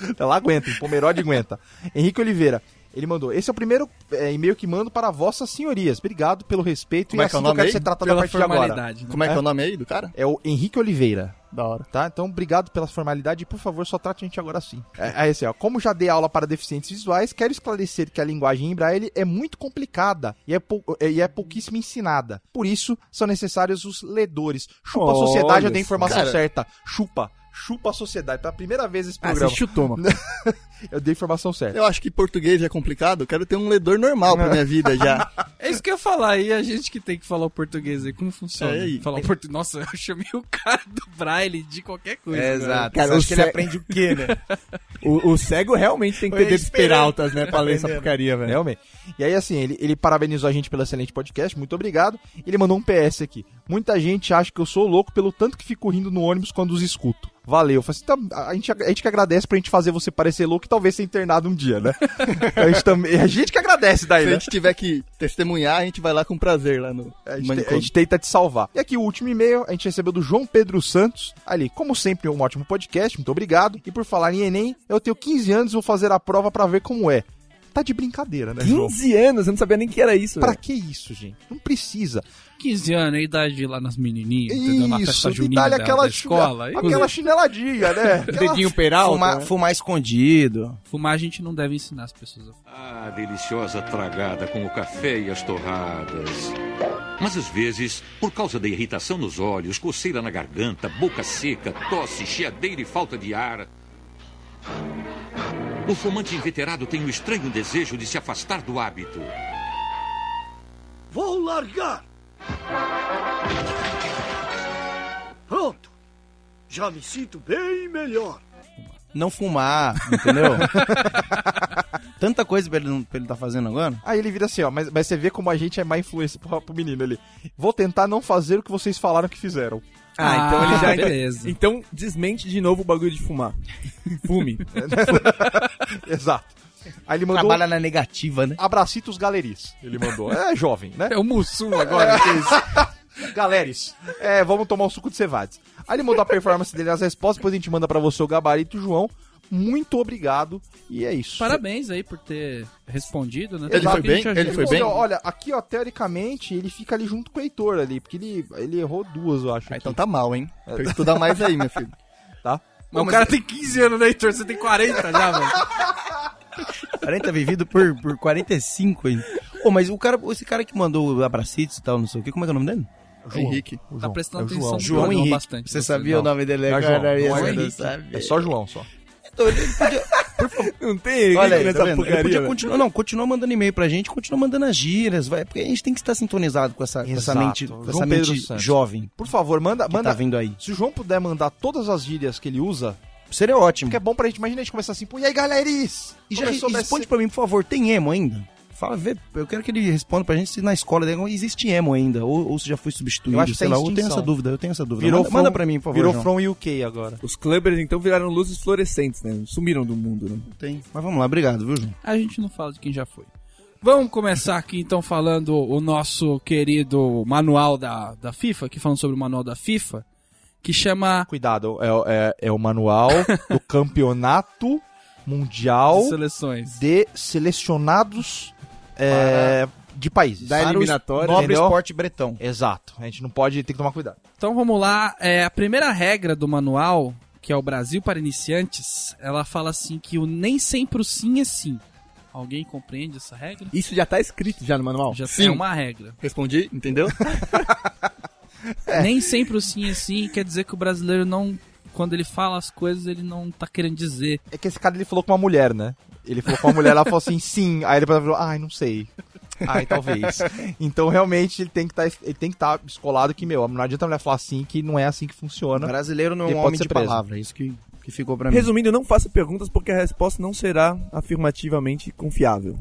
[SPEAKER 3] Ela aguenta, o Pomerode aguenta. Henrique Oliveira, ele mandou: Esse é o primeiro é, e-mail que mando para vossas senhorias. Obrigado pelo respeito
[SPEAKER 6] Como
[SPEAKER 3] e
[SPEAKER 6] é que é o
[SPEAKER 3] assim que eu quero ser tratado a
[SPEAKER 1] Pela
[SPEAKER 3] partir de agora.
[SPEAKER 1] né?
[SPEAKER 6] Como é que é o nome aí do cara?
[SPEAKER 3] É o Henrique Oliveira,
[SPEAKER 6] Da hora.
[SPEAKER 3] tá? Então, obrigado pela formalidade e, por favor, só trate a gente agora assim. É, aí, assim, ó, como já dei aula para deficientes visuais, quero esclarecer que a linguagem em braille é muito complicada e é, pou- e é pouquíssimo ensinada. Por isso, são necessários os ledores. Chupa a
[SPEAKER 4] Olha
[SPEAKER 3] sociedade, eu dei a informação
[SPEAKER 6] Cara.
[SPEAKER 3] certa. Chupa. Chupa a sociedade. Pela primeira vez nesse
[SPEAKER 4] Ah, você
[SPEAKER 3] programa,
[SPEAKER 4] chutou, mano.
[SPEAKER 3] eu dei a informação certa.
[SPEAKER 6] Eu acho que português é complicado, eu quero ter um ledor normal pra minha vida já.
[SPEAKER 1] É isso que eu ia falar, e a gente que tem que falar o português aí, como funciona?
[SPEAKER 6] É, e-
[SPEAKER 1] falar o portu... Nossa, eu chamei o cara do Braille de qualquer coisa.
[SPEAKER 5] É, exato.
[SPEAKER 4] Cara,
[SPEAKER 5] Você acha
[SPEAKER 4] o
[SPEAKER 5] que ele aprende o quê, né?
[SPEAKER 4] O, o cego realmente tem que ter dedos peraltas, né? Pra ler essa porcaria, velho.
[SPEAKER 3] Realmente. E aí, assim, ele, ele parabenizou a gente pelo excelente podcast, muito obrigado. Ele mandou um PS aqui. Muita gente acha que eu sou louco pelo tanto que fico rindo no ônibus quando os escuto. Valeu. Assim, tá, a, gente, a gente que agradece pra gente fazer você parecer louco e talvez ser internado um dia, né? a, gente também, a gente que agradece daí,
[SPEAKER 6] Se a
[SPEAKER 3] né?
[SPEAKER 6] gente tiver que testemunhar, a gente vai lá com prazer lá no
[SPEAKER 3] A gente, te- a gente tenta te salvar. E aqui o último e-mail a gente recebeu do João Pedro Santos. Ali, como sempre, um ótimo podcast, muito obrigado. E por falar em Enem, eu tenho 15 anos e vou fazer a prova pra ver como é. Tá de brincadeira, né, João?
[SPEAKER 4] 15 anos, eu não sabia nem que era isso.
[SPEAKER 3] Pra
[SPEAKER 4] velho.
[SPEAKER 3] que isso, gente? Não precisa.
[SPEAKER 1] 15 anos, a idade de ir lá nas menininhas, entendeu? Na festa
[SPEAKER 3] Isso,
[SPEAKER 1] junina da,
[SPEAKER 3] aquela,
[SPEAKER 1] da escola.
[SPEAKER 3] chine- aquela chineladinha, né? Aquela-
[SPEAKER 4] Dedinho peral.
[SPEAKER 5] Fumar,
[SPEAKER 4] né?
[SPEAKER 5] fumar escondido.
[SPEAKER 1] Fumar a gente não deve ensinar as pessoas a fumar.
[SPEAKER 7] Ah, deliciosa tragada com o café e as torradas. Mas às vezes, por causa da irritação nos olhos, coceira na garganta, boca seca, tosse, chiadeira e falta de ar. O fumante inveterado tem o estranho desejo de se afastar do hábito.
[SPEAKER 8] Vou largar. Pronto. Já me sinto bem melhor.
[SPEAKER 5] Não fumar, entendeu? Tanta coisa pra ele, não- pra ele tá fazendo agora.
[SPEAKER 3] Aí ele vira assim, ó, mas, mas você vê como a gente é má influência pro, pro menino ali. Vou tentar não fazer o que vocês falaram que fizeram.
[SPEAKER 4] Ah, então ele já.
[SPEAKER 1] Beleza.
[SPEAKER 4] Então desmente de novo o bagulho de fumar. Fume.
[SPEAKER 3] Exato. Aí ele mandou
[SPEAKER 5] Trabalha na negativa, né?
[SPEAKER 3] abracitos galeris. Ele mandou. É jovem, né?
[SPEAKER 1] É o Mussum agora, que é isso?
[SPEAKER 3] Galeres. É, vamos tomar um suco de cevades. Aí ele mandou a performance dele, as respostas, depois a gente manda pra você o gabarito, João. Muito obrigado. E é isso.
[SPEAKER 1] Parabéns aí por ter respondido, né?
[SPEAKER 6] Ele foi bem? Ele foi bem?
[SPEAKER 3] Olha, aqui, ó, teoricamente, ele fica ali junto com o Heitor ali, porque ele, ele errou duas, eu acho.
[SPEAKER 6] Ah, então tá mal, hein? Tem que estudar mais aí, meu filho.
[SPEAKER 3] Tá?
[SPEAKER 1] Mas o cara tem 15 anos, né, Heitor? Você tem 40 já, velho.
[SPEAKER 5] 40 vivido por, por 45 ainda. Pô, mas o cara, esse cara que mandou abracitos e tal, não sei o que, como é que é o nome dele?
[SPEAKER 6] Henrique.
[SPEAKER 3] O
[SPEAKER 1] Tá
[SPEAKER 3] João.
[SPEAKER 1] prestando
[SPEAKER 3] É o
[SPEAKER 1] atenção
[SPEAKER 3] João.
[SPEAKER 5] João Henrique.
[SPEAKER 1] bastante.
[SPEAKER 5] Você sabia o nome dele?
[SPEAKER 3] Não é João,
[SPEAKER 5] Cara,
[SPEAKER 3] não é
[SPEAKER 5] você
[SPEAKER 3] Henrique. É só João, só.
[SPEAKER 5] Então, ele podia-
[SPEAKER 4] Não tem
[SPEAKER 5] Olha aí,
[SPEAKER 4] nessa
[SPEAKER 5] tá
[SPEAKER 4] porcaria.
[SPEAKER 5] podia continuar, não, continua mandando e-mail pra gente, continua mandando as gírias, vai, porque a gente tem que estar sintonizado com essa, com essa mente, com essa mente jovem
[SPEAKER 3] Por favor, manda,
[SPEAKER 5] que
[SPEAKER 3] manda.
[SPEAKER 5] tá vindo aí.
[SPEAKER 3] Se o João puder mandar todas as gírias que ele usa,
[SPEAKER 5] Seria ótimo.
[SPEAKER 3] que é bom pra gente. Imagina a gente começar assim, pô, e aí, galeris?
[SPEAKER 5] E já responde pra mim, por favor, tem emo ainda? Fala, vê, eu quero que ele responda pra gente se na escola dele existe emo ainda, ou, ou se já foi substituído,
[SPEAKER 3] Eu acho que
[SPEAKER 5] sei lá, eu tenho essa dúvida, eu tenho essa dúvida.
[SPEAKER 3] Virou
[SPEAKER 5] manda, manda
[SPEAKER 3] from-
[SPEAKER 5] pra mim, por favor,
[SPEAKER 3] Virou
[SPEAKER 5] João.
[SPEAKER 3] From UK agora.
[SPEAKER 4] Os clubbers então viraram luzes fluorescentes, né? Sumiram do mundo, né?
[SPEAKER 5] Tem. Mas vamos lá, obrigado, viu, João?
[SPEAKER 1] A gente não fala de quem já foi. Vamos começar aqui então falando o nosso querido manual da, da FIFA, aqui falando sobre o manual da FIFA, que chama
[SPEAKER 3] Cuidado, é, é- é o manual do campeonato mundial
[SPEAKER 1] Seleções.
[SPEAKER 3] de selecionados é, de países.
[SPEAKER 4] Da
[SPEAKER 5] Para o
[SPEAKER 4] eliminatória.
[SPEAKER 5] Nobre
[SPEAKER 3] entendeu?
[SPEAKER 5] esporte bretão.
[SPEAKER 3] Exato. A gente não pode, tem que tomar cuidado.
[SPEAKER 1] Então vamos lá. É, a primeira regra do manual, que é o Brasil para iniciantes, ela fala assim que o nem sempre o sim é sim. Alguém compreende essa regra?
[SPEAKER 4] Isso já tá escrito já no manual?
[SPEAKER 1] Já
[SPEAKER 6] Sim.
[SPEAKER 1] é uma regra.
[SPEAKER 6] Respondi, entendeu?
[SPEAKER 1] Nem sempre o sim é sim quer dizer que o brasileiro não. Quando ele fala as coisas, ele não tá querendo dizer.
[SPEAKER 3] É que esse cara ele falou com uma mulher, né? Ele falou com uma mulher, ela falou assim, sim. Aí ele falou, ai, não sei. Ai, talvez. Então, realmente, ele tem que tá, ele tem que estar escolado que, meu, não adianta a mulher falar assim, que não é assim que funciona.
[SPEAKER 5] Brasileiro não é um
[SPEAKER 3] pode
[SPEAKER 5] homem de
[SPEAKER 3] preso.
[SPEAKER 5] palavra, é isso que, que ficou pra mim.
[SPEAKER 4] Resumindo, não faça perguntas porque a resposta não será afirmativamente confiável.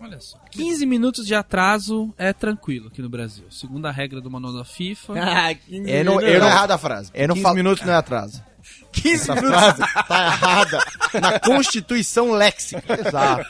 [SPEAKER 1] Olha só. 15 minutos de atraso é tranquilo aqui no Brasil. Segunda regra do manual da FIFA.
[SPEAKER 3] É, não,
[SPEAKER 5] Eu
[SPEAKER 3] eu
[SPEAKER 5] não
[SPEAKER 3] não,
[SPEAKER 5] errada a frase.
[SPEAKER 3] eu não
[SPEAKER 5] 15
[SPEAKER 3] falo-
[SPEAKER 5] minutos não é atraso.
[SPEAKER 3] 15
[SPEAKER 5] Essa frase tá errada na Constituição Léxica.
[SPEAKER 3] Exato.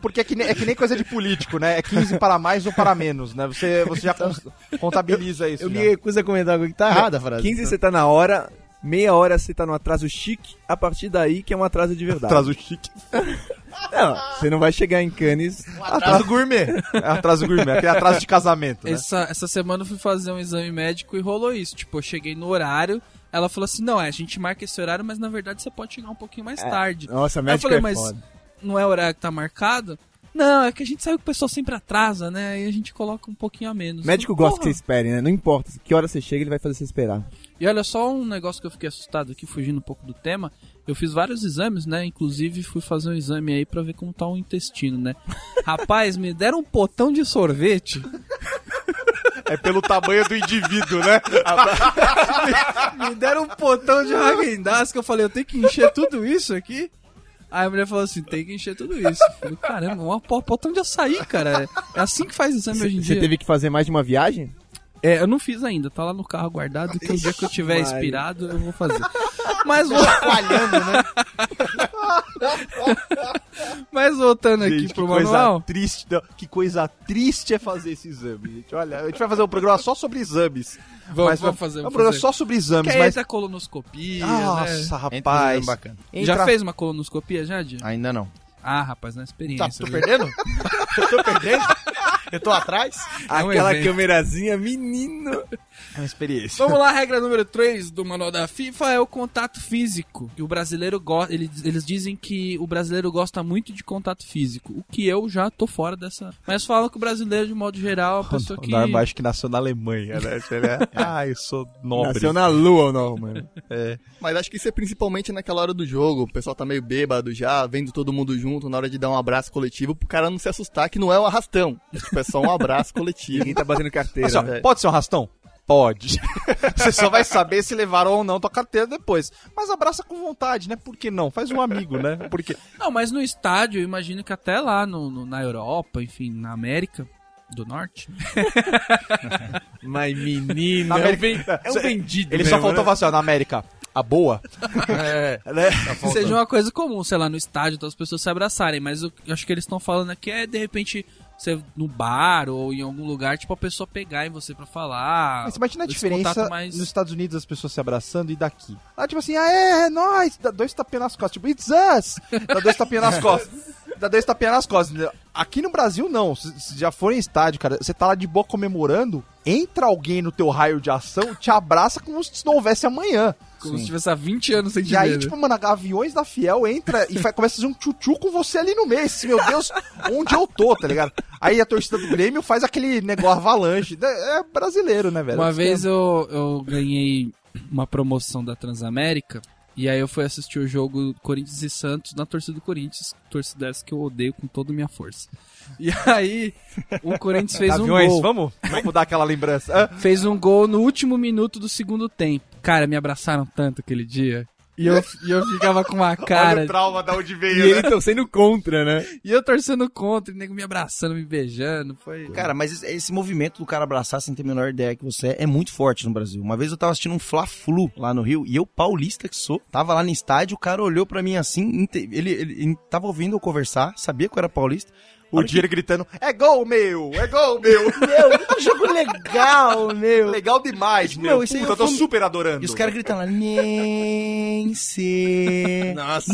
[SPEAKER 3] Porque é que, nem, é que nem coisa de político, né? É 15 para mais ou para menos, né? Você, você já cons- contabiliza isso.
[SPEAKER 5] Eu
[SPEAKER 3] já.
[SPEAKER 5] me recuso a comentar algo que tá errada a frase.
[SPEAKER 4] 15 você tá na hora, meia hora você tá no atraso chique, a partir daí que é um atraso de verdade.
[SPEAKER 3] Atraso chique.
[SPEAKER 4] Não, você não vai chegar em Cannes.
[SPEAKER 3] Atraso gourmet. É atraso gourmet, aquele atraso de casamento, né?
[SPEAKER 1] Essa, essa semana eu fui fazer um exame médico e rolou isso. Tipo, eu cheguei no horário, ela falou assim: não, é, a gente marca esse horário, mas na verdade você pode chegar um pouquinho mais tarde.
[SPEAKER 4] Nossa,
[SPEAKER 1] Aí eu
[SPEAKER 4] médico
[SPEAKER 1] falei,
[SPEAKER 4] é
[SPEAKER 1] mas
[SPEAKER 4] foda.
[SPEAKER 1] não é o horário que tá marcado? Não, é que a gente sabe que o pessoal sempre atrasa, né? E a gente coloca um pouquinho a menos.
[SPEAKER 4] Médico
[SPEAKER 1] Porra.
[SPEAKER 4] gosta que você espere, né? Não importa que hora você chega, ele vai fazer você esperar.
[SPEAKER 1] E olha só um negócio que eu fiquei assustado aqui, fugindo um pouco do tema. Eu fiz vários exames, né? Inclusive fui fazer um exame aí pra ver como tá o intestino, né? Rapaz, me deram um potão de sorvete.
[SPEAKER 3] É pelo tamanho do indivíduo, né?
[SPEAKER 1] Me deram um potão de Häagen-Dazs que eu falei, eu tenho que encher tudo isso aqui? Aí a mulher falou assim, tem que encher tudo isso. Eu falei, caramba, um po- potão de açaí, cara. É assim que faz exame hoje em
[SPEAKER 4] Você
[SPEAKER 1] dia.
[SPEAKER 4] teve que fazer mais de uma viagem?
[SPEAKER 1] É, eu não fiz ainda, tá lá no carro guardado, que o dia que eu tiver
[SPEAKER 4] Maria.
[SPEAKER 1] expirado eu vou fazer. Mas, vo-
[SPEAKER 5] Falhando, né?
[SPEAKER 1] mas voltando aqui
[SPEAKER 3] Gente, que
[SPEAKER 1] pro
[SPEAKER 3] coisa
[SPEAKER 1] manual.
[SPEAKER 3] triste. não, que coisa triste é fazer esse exame, gente. Olha, a gente vai fazer um programa só sobre exames.
[SPEAKER 1] Vamos,
[SPEAKER 3] Mas
[SPEAKER 1] vamos fazer.
[SPEAKER 3] É um
[SPEAKER 1] Vamos
[SPEAKER 3] programa
[SPEAKER 1] fazer.
[SPEAKER 3] só sobre exames,
[SPEAKER 1] Que
[SPEAKER 3] mas.
[SPEAKER 1] entra colonoscopia, né?
[SPEAKER 3] Nossa,
[SPEAKER 5] Entra no
[SPEAKER 3] rapaz.
[SPEAKER 5] bacana.
[SPEAKER 1] Já
[SPEAKER 3] Entra-
[SPEAKER 1] fez uma colonoscopia, já?
[SPEAKER 5] Ainda não.
[SPEAKER 1] Ah, rapaz, não é
[SPEAKER 5] Tá,
[SPEAKER 1] experiência.
[SPEAKER 5] tô
[SPEAKER 1] viu?
[SPEAKER 5] perdendo? Eu tô perdendo? Eu tô atrás?
[SPEAKER 1] É um
[SPEAKER 4] Aquela câmerazinha, menino.
[SPEAKER 3] É uma experiência.
[SPEAKER 1] Vamos lá, regra número 3 do manual da FIFA é o contato físico. E o brasileiro gosta. Eles, eles dizem que o brasileiro gosta muito de contato físico. O que eu já tô fora dessa. Mas falam que o brasileiro, de modo geral, é uma pessoa que.
[SPEAKER 3] O Norma acho que nasceu na Alemanha, né? Ele é, ah, eu sou nobre.
[SPEAKER 4] Nasceu na lua, não, mano.
[SPEAKER 6] Mas acho que isso é principalmente naquela hora do jogo. O pessoal tá meio bêbado já, vendo todo mundo junto na hora de dar um abraço coletivo pro cara não se assustar que não é um arrastão. Tipo, é só um abraço coletivo.
[SPEAKER 4] Ninguém tá batendo carteira.
[SPEAKER 3] Ó, pode ser um arrastão? Pode. Você só vai saber se levaram ou não tua carteira depois. Mas abraça com vontade, né? Por que não? Faz um amigo, né? Porque
[SPEAKER 1] Não, mas no estádio, eu imagino que até lá no, no- na Europa, enfim, na América do Norte.
[SPEAKER 4] Mas menino,
[SPEAKER 3] Na
[SPEAKER 4] é um,
[SPEAKER 3] América-
[SPEAKER 4] ven- é um vendido
[SPEAKER 3] ele só
[SPEAKER 4] mesmo,
[SPEAKER 3] faltou
[SPEAKER 4] né?
[SPEAKER 3] falar assim, ó, na América, a boa.
[SPEAKER 4] É.
[SPEAKER 3] Né?
[SPEAKER 1] seja uma coisa comum, sei lá, no estádio, todas as pessoas se abraçarem, mas o que eu acho que eles estão falando aqui é, de repente, você no bar ou em algum lugar, tipo, a pessoa pegar em você pra falar.
[SPEAKER 3] Mas imagina a diferença
[SPEAKER 1] mais-
[SPEAKER 3] nos Estados Unidos as pessoas se abraçando e daqui. Lá, tipo assim, ah, é, é nóis, dá dois tapinhas nas costas, tipo, it's us, dá dois tapinhas nas costas. Dá dois tapinhas nas costas. Aqui no Brasil, não. Se, se já for em estádio, cara, você tá lá de boa comemorando, entra alguém no teu raio de ação, te abraça como se não houvesse amanhã.
[SPEAKER 1] Como se tivesse há 20 anos sem te
[SPEAKER 3] E aí,
[SPEAKER 1] ver, né?
[SPEAKER 3] tipo, mano, Gaviões da Fiel entra e fa- começa a fazer um tchutchu com você ali no meio. Assim, Meu Deus, onde eu tô, tá ligado? Aí a torcida do Grêmio faz aquele negócio avalanche. É é brasileiro, né, velho?
[SPEAKER 1] Uma vez eu, eu ganhei uma promoção da Transamérica e aí eu fui assistir o jogo Corinthians e Santos na torcida do Corinthians, torcida essa que eu odeio com toda a minha força. E aí o Corinthians fez um
[SPEAKER 3] Gaviões,
[SPEAKER 1] gol.
[SPEAKER 3] vamos? Vamos dar aquela lembrança.
[SPEAKER 1] Fez um gol no último minuto do segundo tempo. Cara, me abraçaram tanto aquele dia. E eu, e eu ficava com uma
[SPEAKER 3] Olha
[SPEAKER 1] cara.
[SPEAKER 3] o trauma da onde
[SPEAKER 4] E
[SPEAKER 3] veio, né?
[SPEAKER 4] ele torcendo contra, né?
[SPEAKER 1] E eu torcendo contra, e nego me abraçando, me beijando. Foi.
[SPEAKER 5] Cara, mas esse, movimento do cara abraçar sem ter a menor ideia que você é, é muito forte no Brasil. Uma vez eu tava assistindo um Fla-Flu lá no Rio, e eu, paulista que sou, tava lá no estádio, o cara olhou pra mim assim, ele, ele, ele tava ouvindo eu conversar, sabia que eu era paulista.
[SPEAKER 3] O Dier gritando, é gol, meu! É gol, meu!
[SPEAKER 5] Meu, que jogo legal, meu.
[SPEAKER 3] Legal demais, meu!
[SPEAKER 5] Meu, isso aí
[SPEAKER 3] Puta,
[SPEAKER 5] eu
[SPEAKER 3] tô
[SPEAKER 5] fui-
[SPEAKER 3] super adorando.
[SPEAKER 5] E os caras gritando lá, Nense,
[SPEAKER 4] Nossa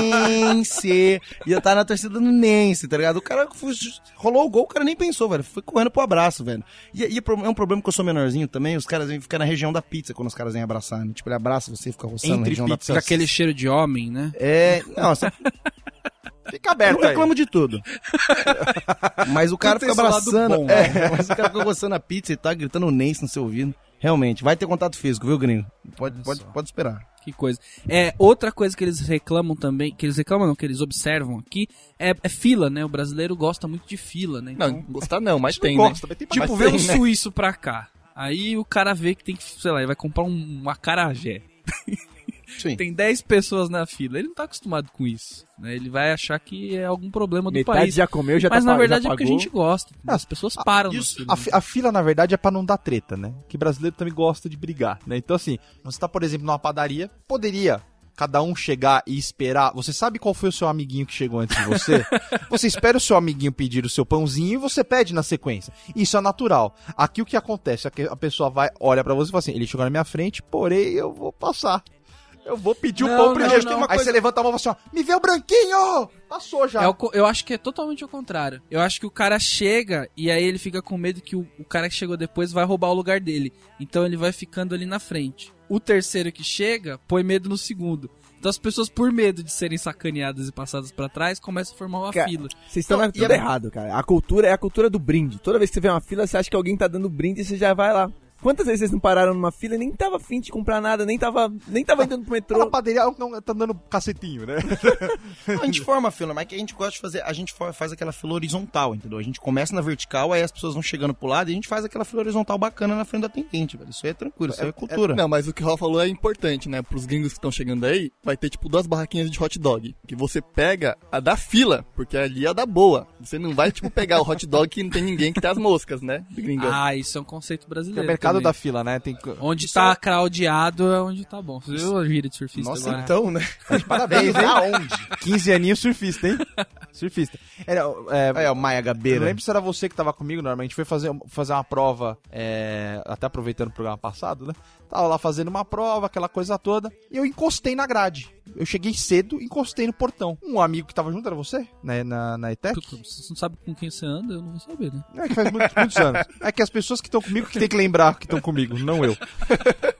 [SPEAKER 5] Nense. E eu tava na torcida do Nense, tá ligado? O cara foi- rolou o gol, o cara nem pensou, velho. Foi correndo pro abraço, velho. E, e é é um problema que eu sou menorzinho também, os caras vêm ficar na região da pizza quando os caras vêm abraçar, né? Tipo, ele abraça você, fica roçando na
[SPEAKER 3] Entre
[SPEAKER 5] região
[SPEAKER 3] pizzas.
[SPEAKER 1] Fica aquele cheiro de homem, né?
[SPEAKER 5] da É, não, você
[SPEAKER 3] Fica aberto
[SPEAKER 5] eu
[SPEAKER 3] aí.
[SPEAKER 5] reclamo de tudo. Mas o cara fica
[SPEAKER 1] tem
[SPEAKER 5] abraçando.
[SPEAKER 1] bom,
[SPEAKER 5] é, mas o cara fica gostando a pizza e tá gritando Nense no seu ouvido. Realmente, vai ter contato físico, viu, gringo? Pode, pode, pode esperar.
[SPEAKER 1] Que coisa. É, outra coisa que eles reclamam também, que eles reclamam não, que eles observam aqui, é, é fila, né? O brasileiro gosta muito de fila, né?
[SPEAKER 6] Não, gostar não, mas
[SPEAKER 3] Não
[SPEAKER 6] tem,
[SPEAKER 3] gosta,
[SPEAKER 6] né?
[SPEAKER 3] mas tem
[SPEAKER 1] tipo,
[SPEAKER 6] mas
[SPEAKER 1] vê um
[SPEAKER 6] tem, né?
[SPEAKER 1] suíço pra cá. Aí o cara vê que tem que, sei lá, ele vai comprar um, um acarajé.
[SPEAKER 5] Sim.
[SPEAKER 1] Tem 10 pessoas na fila. Ele não tá acostumado com isso. Né? Ele vai achar que é algum problema do
[SPEAKER 4] Metade
[SPEAKER 1] país.
[SPEAKER 4] já comeu, já
[SPEAKER 1] Mas
[SPEAKER 4] tá
[SPEAKER 1] na verdade é porque a gente gosta. As pessoas param na
[SPEAKER 3] Isso,
[SPEAKER 1] fila.
[SPEAKER 3] a, fi- a fila, na verdade, é pra não dar treta, né? Que brasileiro também gosta de brigar, né? Então, assim, você tá, por exemplo, numa padaria, poderia cada um chegar e esperar. Você sabe qual foi o seu amiguinho que chegou antes de você? você espera o seu amiguinho pedir o seu pãozinho e você pede na sequência. Isso é natural. Aqui o que acontece? A pessoa vai, olha pra você e fala assim: ele chegou na minha frente, porém eu vou passar. Eu vou pedir o
[SPEAKER 1] Não,
[SPEAKER 3] pão
[SPEAKER 1] não,
[SPEAKER 3] primeiro.
[SPEAKER 1] não.
[SPEAKER 3] Aí
[SPEAKER 1] Uma
[SPEAKER 3] você levanta a mão e fala assim: ó, me vê o branquinho! Passou já.
[SPEAKER 1] É o eu acho que é totalmente o contrário. Eu acho que o cara chega e aí ele fica com medo que o, o cara que chegou depois vai roubar o lugar dele. Então ele vai ficando ali na frente. O terceiro que chega põe medo no segundo. Então as pessoas, por medo de serem sacaneadas e passadas pra trás, começam a formar uma
[SPEAKER 4] Cara,
[SPEAKER 1] fila.
[SPEAKER 4] Vocês estão
[SPEAKER 5] Não,
[SPEAKER 4] na
[SPEAKER 5] e
[SPEAKER 4] tudo
[SPEAKER 5] é-
[SPEAKER 4] errado, cara. A cultura é a cultura do brinde. Toda vez que você vê uma fila, você acha que alguém tá dando brinde e você já vai lá. Quantas vezes vocês não pararam numa fila e nem tava afim de comprar nada, nem tava, nem tava indo pro
[SPEAKER 3] Na
[SPEAKER 4] metrô?
[SPEAKER 3] padaria não, tá dando cacetinho, né?
[SPEAKER 5] A gente forma a fila, mas que a gente gosta de fazer, a gente faz aquela fila horizontal, entendeu? A gente começa na vertical, aí as pessoas vão chegando pro lado e a gente faz aquela fila horizontal bacana na frente do atendente, velho. Isso aí é tranquilo, isso aí é cultura.
[SPEAKER 6] Não, mas o que o Raul falou é importante, né? Pros gringos que estão chegando aí, vai ter tipo duas barraquinhas de hot dog. Que você pega a da fila, porque ali é a da boa. Você não vai, tipo, pegar o hot dog que não tem ninguém que tem as moscas, né? Do gringão.
[SPEAKER 1] Ah, isso é um conceito
[SPEAKER 3] É
[SPEAKER 1] brasileiro.
[SPEAKER 3] mercado
[SPEAKER 1] também.
[SPEAKER 3] da fila, né? Tem...
[SPEAKER 1] Onde
[SPEAKER 5] Isso
[SPEAKER 1] tá
[SPEAKER 5] é-
[SPEAKER 1] craudiado é onde tá bom. Você viu a gíria de surfista
[SPEAKER 5] Nossa,
[SPEAKER 1] agora?
[SPEAKER 5] então, né?
[SPEAKER 3] Parabéns, hein?
[SPEAKER 5] Aonde?
[SPEAKER 3] 15 aninhos surfista, hein? surfista. Era, é,
[SPEAKER 5] Aí, ó, Maia
[SPEAKER 3] eu não
[SPEAKER 5] Gabeira.
[SPEAKER 3] lembro se era você que tava comigo, normalmente. A gente foi fazer, fazer uma prova, é, até aproveitando o programa passado, né? Tava lá fazendo uma prova, aquela coisa toda. E eu encostei na grade. Eu cheguei cedo, encostei no portão. Um amigo que tava junto, era você? Né, na, na ETEC?
[SPEAKER 1] Você não sabe com quem você anda, eu não vou saber, né?
[SPEAKER 3] É que faz muitos, muitos anos. É que as pessoas que estão comigo que tem que lembrar que estão comigo, não eu.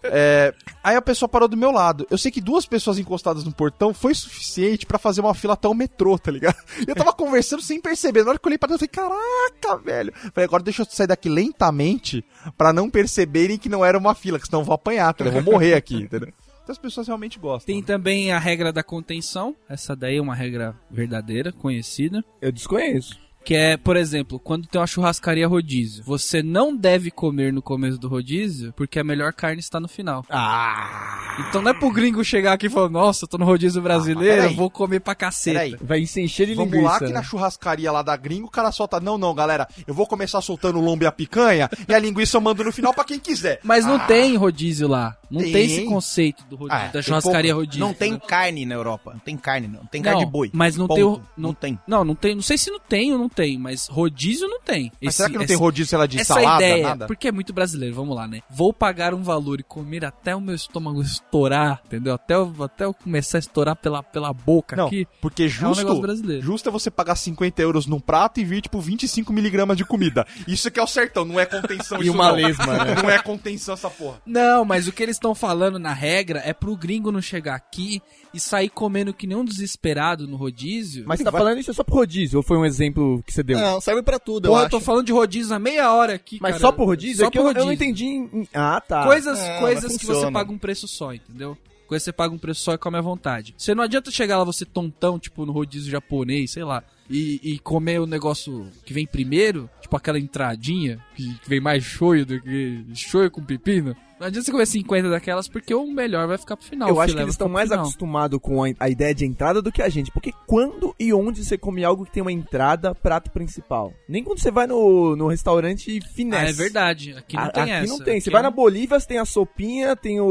[SPEAKER 3] É, aí a pessoa parou do meu lado. Eu sei que duas pessoas encostadas no portão foi suficiente pra fazer uma fila até o metrô, tá ligado? Eu tava conversando sem perceber. Na hora que eu olhei pra dentro, eu falei, caraca, velho. Falei, agora deixa eu sair daqui lentamente pra não perceberem que não era uma fila, que senão eu vou apanhar, tá? Eu vou morrer aqui, entendeu? As pessoas realmente gostam.
[SPEAKER 1] Tem
[SPEAKER 3] né?
[SPEAKER 1] também a regra da contenção. Essa daí é uma regra verdadeira, conhecida.
[SPEAKER 4] Eu desconheço.
[SPEAKER 1] Que é, por exemplo, quando tem uma churrascaria rodízio, você não deve comer no começo do rodízio, porque a melhor carne está no final.
[SPEAKER 4] Ah!
[SPEAKER 1] Então não é pro gringo chegar aqui e falar, nossa, eu tô no rodízio brasileiro,
[SPEAKER 3] peraí.
[SPEAKER 1] vou comer pra caceta.
[SPEAKER 3] Peraí.
[SPEAKER 4] Vai se encher de
[SPEAKER 3] Vamos
[SPEAKER 4] linguiça.
[SPEAKER 3] lá que
[SPEAKER 4] né?
[SPEAKER 3] na churrascaria lá da gringa o cara solta. Não, não, galera. Eu vou começar soltando o lombo e a picanha e a linguiça eu mando no final pra quem quiser.
[SPEAKER 1] Mas não tem rodízio lá. Não tem,
[SPEAKER 3] Tem.
[SPEAKER 1] esse conceito do rodízio,
[SPEAKER 3] Ah,
[SPEAKER 1] da churrascaria
[SPEAKER 3] pouco.
[SPEAKER 1] rodízio.
[SPEAKER 5] Não tem
[SPEAKER 1] entendeu?
[SPEAKER 5] carne na Europa. Não tem carne, não. Tem
[SPEAKER 1] Não,
[SPEAKER 5] carne de boi.
[SPEAKER 1] mas não
[SPEAKER 5] Ponto.
[SPEAKER 1] tem o-
[SPEAKER 5] Não tem.
[SPEAKER 1] Não, não tem. Não sei se não tem ou não tem, mas rodízio não tem.
[SPEAKER 3] Mas
[SPEAKER 1] Esse-
[SPEAKER 3] será que não tem
[SPEAKER 1] esse-
[SPEAKER 3] rodízio, sei lá, de
[SPEAKER 1] essa
[SPEAKER 3] salada,
[SPEAKER 1] ideia,
[SPEAKER 3] nada?
[SPEAKER 1] porque é muito brasileiro, vamos lá, né? Vou pagar um valor e comer até o meu estômago estourar, entendeu? Até eu, até eu começar a estourar pela, pela boca
[SPEAKER 3] Não,
[SPEAKER 1] aqui.
[SPEAKER 3] porque
[SPEAKER 1] É um
[SPEAKER 3] justo,
[SPEAKER 1] negócio brasileiro.
[SPEAKER 3] justo é você pagar 50 euros num prato e vir, tipo, 25 miligramas de comida. Isso que é o certão, não é contenção
[SPEAKER 4] E
[SPEAKER 3] isso
[SPEAKER 4] uma
[SPEAKER 3] não.
[SPEAKER 4] lesma, né?
[SPEAKER 3] Não é contenção essa porra.
[SPEAKER 1] Não, mas o que eles estão falando na regra é pro gringo não chegar aqui e sair comendo que nem um desesperado no rodízio.
[SPEAKER 4] Mas você tá falando isso só pro rodízio, ou foi um exemplo que você deu?
[SPEAKER 6] Não, serve pra tudo,
[SPEAKER 1] Pô,
[SPEAKER 6] eu
[SPEAKER 1] eu tô falando de rodízio há meia hora aqui,
[SPEAKER 4] Mas
[SPEAKER 1] cara.
[SPEAKER 4] só pro rodízio?
[SPEAKER 1] Só
[SPEAKER 4] é que
[SPEAKER 1] pro
[SPEAKER 4] eu, eu não entendi. em- Ah, tá.
[SPEAKER 1] Coisas,
[SPEAKER 6] É,
[SPEAKER 1] coisas que você paga um preço só, entendeu? Coisas que você paga um preço só e come à vontade. Você não adianta chegar lá, você tontão, tipo, no rodízio japonês, sei lá, e, e comer o negócio que vem primeiro, tipo aquela entradinha, que, que vem mais shoyu do que shoyu com pepino. Não adianta você comer 50 daquelas, porque o melhor vai ficar pro final.
[SPEAKER 4] Eu acho que eles
[SPEAKER 1] vai
[SPEAKER 4] estão mais acostumados com a, a ideia de entrada do que a gente. Porque quando e onde você come algo que tem uma entrada, prato principal? Nem quando você vai no, no restaurante
[SPEAKER 1] Ah,
[SPEAKER 4] finesse.
[SPEAKER 1] é verdade. Aqui não
[SPEAKER 4] A-
[SPEAKER 1] tem
[SPEAKER 4] aqui
[SPEAKER 1] essa.
[SPEAKER 4] não tem.
[SPEAKER 1] Aqui
[SPEAKER 4] Você vai
[SPEAKER 1] é
[SPEAKER 4] na
[SPEAKER 1] um-
[SPEAKER 4] Bolívia, você tem a sopinha, tem o,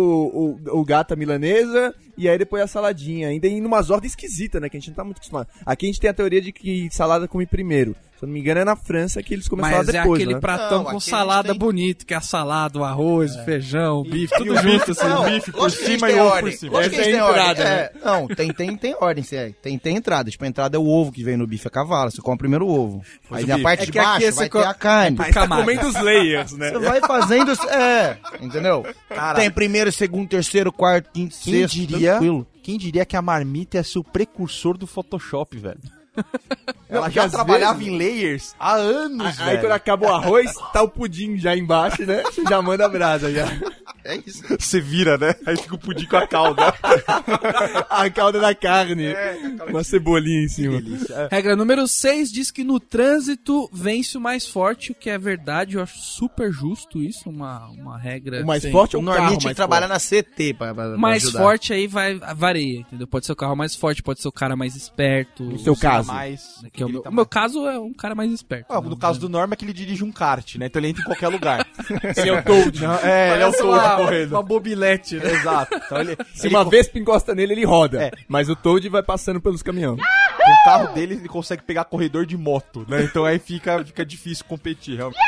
[SPEAKER 4] o, o gata milanesa e aí depois a saladinha. Ainda em umas ordens esquisitas, né? Que a gente não tá muito acostumado. Aqui a gente tem a teoria de que salada come primeiro. Se eu não me engano, é na França que eles começaram
[SPEAKER 1] Mas é
[SPEAKER 4] depois,
[SPEAKER 1] aquele
[SPEAKER 4] né?
[SPEAKER 1] pratão
[SPEAKER 2] Não,
[SPEAKER 1] com salada
[SPEAKER 2] tem-
[SPEAKER 1] bonito, que é a salada, o arroz, o feijão, o bife, tudo
[SPEAKER 3] o
[SPEAKER 1] junto, assim.
[SPEAKER 2] Não,
[SPEAKER 3] bife por cima e ovo por cima.
[SPEAKER 2] Lógico que a
[SPEAKER 4] Essa é a entrada,
[SPEAKER 2] É, não, tem, tem, tem ordem, é. tem, tem entrada. Tipo, a entrada é o ovo que vem no bife a cavalo. Você come primeiro o ovo. Aí
[SPEAKER 3] o
[SPEAKER 2] na parte
[SPEAKER 1] É
[SPEAKER 2] de baixo vai
[SPEAKER 1] co-
[SPEAKER 2] ter a carne.
[SPEAKER 1] Mas tá
[SPEAKER 4] comendo os layers, né?
[SPEAKER 2] Você vai fazendo. É, entendeu? Tem primeiro, segundo, terceiro, quarto, quinto,
[SPEAKER 3] Quem
[SPEAKER 2] sexto.
[SPEAKER 3] diria,
[SPEAKER 2] Tranquilo.
[SPEAKER 3] quem diria que a marmita ia ser o precursor do Photoshop, velho? Ela
[SPEAKER 4] porque
[SPEAKER 3] já trabalhava
[SPEAKER 4] vezes-
[SPEAKER 3] em layers há anos,
[SPEAKER 4] Aí
[SPEAKER 3] velho.
[SPEAKER 4] quando acaba o arroz, tá o pudim já embaixo, né? Você já manda a brasa já.
[SPEAKER 2] É isso.
[SPEAKER 3] Você vira, né? Aí fica o pudim com a calda.
[SPEAKER 4] A calda da carne.
[SPEAKER 3] É,
[SPEAKER 4] Uma cebolinha em cima.
[SPEAKER 1] Regra número 6 diz que no trânsito vence o mais forte, o que é verdade, eu acho super justo isso, uma, uma regra
[SPEAKER 4] O mais forte é
[SPEAKER 2] O
[SPEAKER 4] o carro
[SPEAKER 2] Norminha tinha
[SPEAKER 4] mais
[SPEAKER 2] que trabalhar
[SPEAKER 4] forte.
[SPEAKER 2] na CT pra, pra, pra
[SPEAKER 1] mais
[SPEAKER 2] ajudar.
[SPEAKER 1] forte aí vai varia, entendeu? Pode ser o carro mais forte, pode ser o cara mais esperto.
[SPEAKER 4] No seu caso.
[SPEAKER 3] Mais,
[SPEAKER 1] Que é o, meu, o meu caso é um cara mais esperto.
[SPEAKER 3] Ah,
[SPEAKER 1] né?
[SPEAKER 3] no caso do Norma é que ele dirige um kart, né? Então ele entra em qualquer lugar.
[SPEAKER 4] Ele é o Toad.
[SPEAKER 3] Não, é, ele é o
[SPEAKER 1] uma,
[SPEAKER 3] correndo.
[SPEAKER 1] uma bobilete, né?
[SPEAKER 3] Exato. Então ele,
[SPEAKER 4] Se
[SPEAKER 3] ele
[SPEAKER 4] uma
[SPEAKER 3] com-
[SPEAKER 4] Vespa encosta nele, ele roda.
[SPEAKER 3] É.
[SPEAKER 4] Mas o Toad vai passando pelos caminhões.
[SPEAKER 3] com o carro dele ele consegue pegar corredor de moto, né? Então aí fica, fica difícil competir, realmente.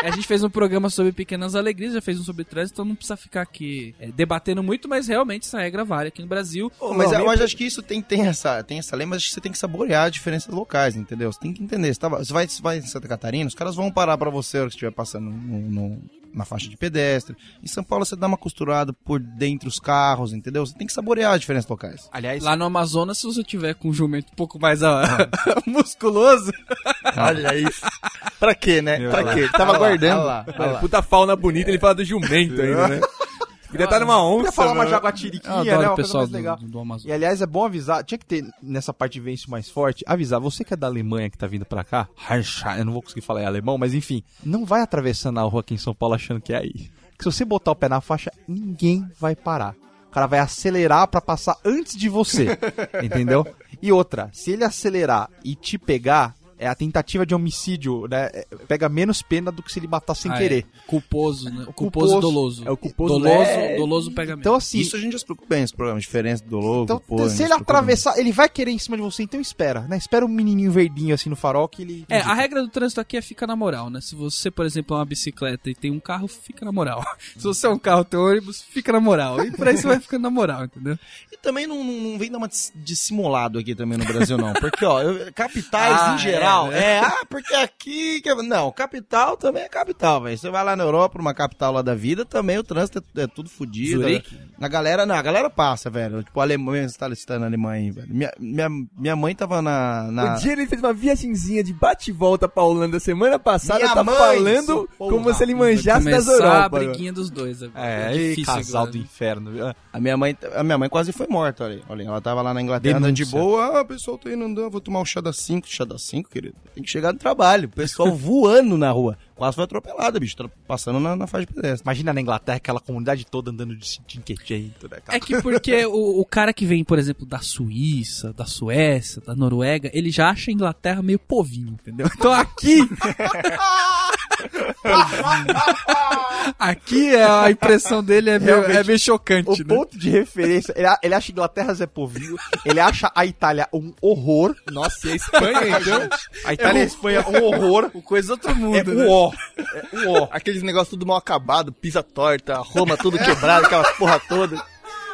[SPEAKER 1] A gente fez um programa sobre pequenas alegrias, já fez um sobre trânsito, então não precisa ficar aqui é, debatendo muito, mas realmente essa regra vale aqui no Brasil.
[SPEAKER 2] Pô, mas eu acho que isso tem, tem, essa, tem essa lei, mas acho que você tem que saborear as diferenças locais, entendeu? Você tem que entender. Você, tava- você vai, você vai em Santa Catarina, os caras vão parar pra você que estiver passando no- no- na faixa de pedestre. Em São Paulo você dá uma costurada por dentro os carros, entendeu? Você tem que saborear as diferenças locais.
[SPEAKER 3] Aliás,
[SPEAKER 1] Lá no Amazonas, se você tiver com um jumento um pouco mais ah, musculoso,
[SPEAKER 6] Olha isso. Pra quê, né?
[SPEAKER 3] Meu
[SPEAKER 6] pra quê? Tava guardando.
[SPEAKER 2] lá, olha lá.
[SPEAKER 4] Puta fauna bonita, ele fala do jumento ainda, né? Podia estar numa onça.
[SPEAKER 3] Podia falar uma
[SPEAKER 4] né?
[SPEAKER 3] jaguatiriquinha, né? Uma coisa
[SPEAKER 1] pessoal
[SPEAKER 3] mais
[SPEAKER 1] do,
[SPEAKER 3] legal.
[SPEAKER 1] do, do Amazonas.
[SPEAKER 3] E aliás, é bom avisar, tinha que ter nessa parte de vence mais forte, avisar, você que é da Alemanha que tá vindo pra cá, eu não vou conseguir falar em alemão, mas enfim, não vai atravessando a rua aqui em São Paulo achando que é aí. Que se você botar o pé na faixa, ninguém vai parar. O cara vai acelerar pra passar antes de você, entendeu? E outra, se ele acelerar e te pegar, é a tentativa de homicídio, né? é, Pega menos pena do que se ele matar sem
[SPEAKER 1] Ah, é.
[SPEAKER 3] querer.
[SPEAKER 1] Culposo, né?
[SPEAKER 3] O
[SPEAKER 1] Culposo,
[SPEAKER 3] culposo.
[SPEAKER 1] doloso.
[SPEAKER 4] É o culposo
[SPEAKER 1] doloso,
[SPEAKER 4] leve.
[SPEAKER 1] doloso pega menos.
[SPEAKER 3] Então, assim,
[SPEAKER 2] Isso a gente já explicou bem esse programa, diferença do logo,
[SPEAKER 3] então,
[SPEAKER 2] gente
[SPEAKER 3] se ele
[SPEAKER 2] explicou bem.
[SPEAKER 3] atravessar, ele vai querer em cima de você, então espera, né? Espera um menininho verdinho assim no farol que ele.
[SPEAKER 1] É, a regra do trânsito aqui é fica na moral, né? Se você, por exemplo, é uma bicicleta e tem um carro, fica na moral. Se você é um carro, tem um ônibus, fica na moral. E por aí você vai ficando na moral, entendeu?
[SPEAKER 5] E também não, não, não vem dar uma dis- dissimulado aqui também no Brasil, não. Porque, ó, eu- capitais
[SPEAKER 1] Ah,
[SPEAKER 5] em geral,
[SPEAKER 1] é,
[SPEAKER 5] é, ah, porque aqui. que- Não, capital também é capital, velho. Você vai lá na Europa, uma capital lá da vida, também o trânsito é, é tudo fodido.
[SPEAKER 1] Zurique?
[SPEAKER 5] A galera, não, a galera passa, velho. Tipo, a Alemanha, você tá listando a Alemanha aí, velho. Minha, minha, minha mãe tava na. na...
[SPEAKER 4] O dia ele fez uma viagenzinha de bate e volta pra Holanda semana passada,
[SPEAKER 5] Minha
[SPEAKER 4] tá
[SPEAKER 5] mãe,
[SPEAKER 4] falando como se ele manjasse das Europa.
[SPEAKER 1] a briguinha dos dois agora.
[SPEAKER 3] É,
[SPEAKER 1] É difícil
[SPEAKER 3] casal
[SPEAKER 1] agora.
[SPEAKER 3] do inferno. viu?
[SPEAKER 5] A minha mãe, a minha mãe quase foi morta, olha. aí. Olha, ela tava lá na Inglaterra andando de boa, ah, o pessoal tá indo andando, vou tomar um chá das 5, chá das 5, querido. Tem que chegar no trabalho, o pessoal voando na rua. Quase foi atropelada, bicho, tra- passando na, na faixa de pedestre.
[SPEAKER 3] Imagina na Inglaterra aquela comunidade toda andando de cinquecento, né, cara?
[SPEAKER 1] É que porque o, o cara que vem, por exemplo, da Suíça, da Suécia, da Noruega, ele já acha a Inglaterra meio povinho, entendeu? Então aqui. aqui é, a impressão dele é meio, é meio chocante,
[SPEAKER 3] O
[SPEAKER 1] né?
[SPEAKER 3] ponto de referência, ele, ele acha Inglaterra Zé Povinho, ele acha a Itália um horror,
[SPEAKER 4] Nossa, e a Espanha, então?
[SPEAKER 3] a Itália e a Espanha um horror,
[SPEAKER 1] Coisa do outro
[SPEAKER 3] é
[SPEAKER 1] mundo,
[SPEAKER 3] um
[SPEAKER 1] né?
[SPEAKER 3] ó, é um ó.
[SPEAKER 6] Aqueles negócios tudo mal acabado, pisa torta, Roma tudo quebrado, aquelas porra toda.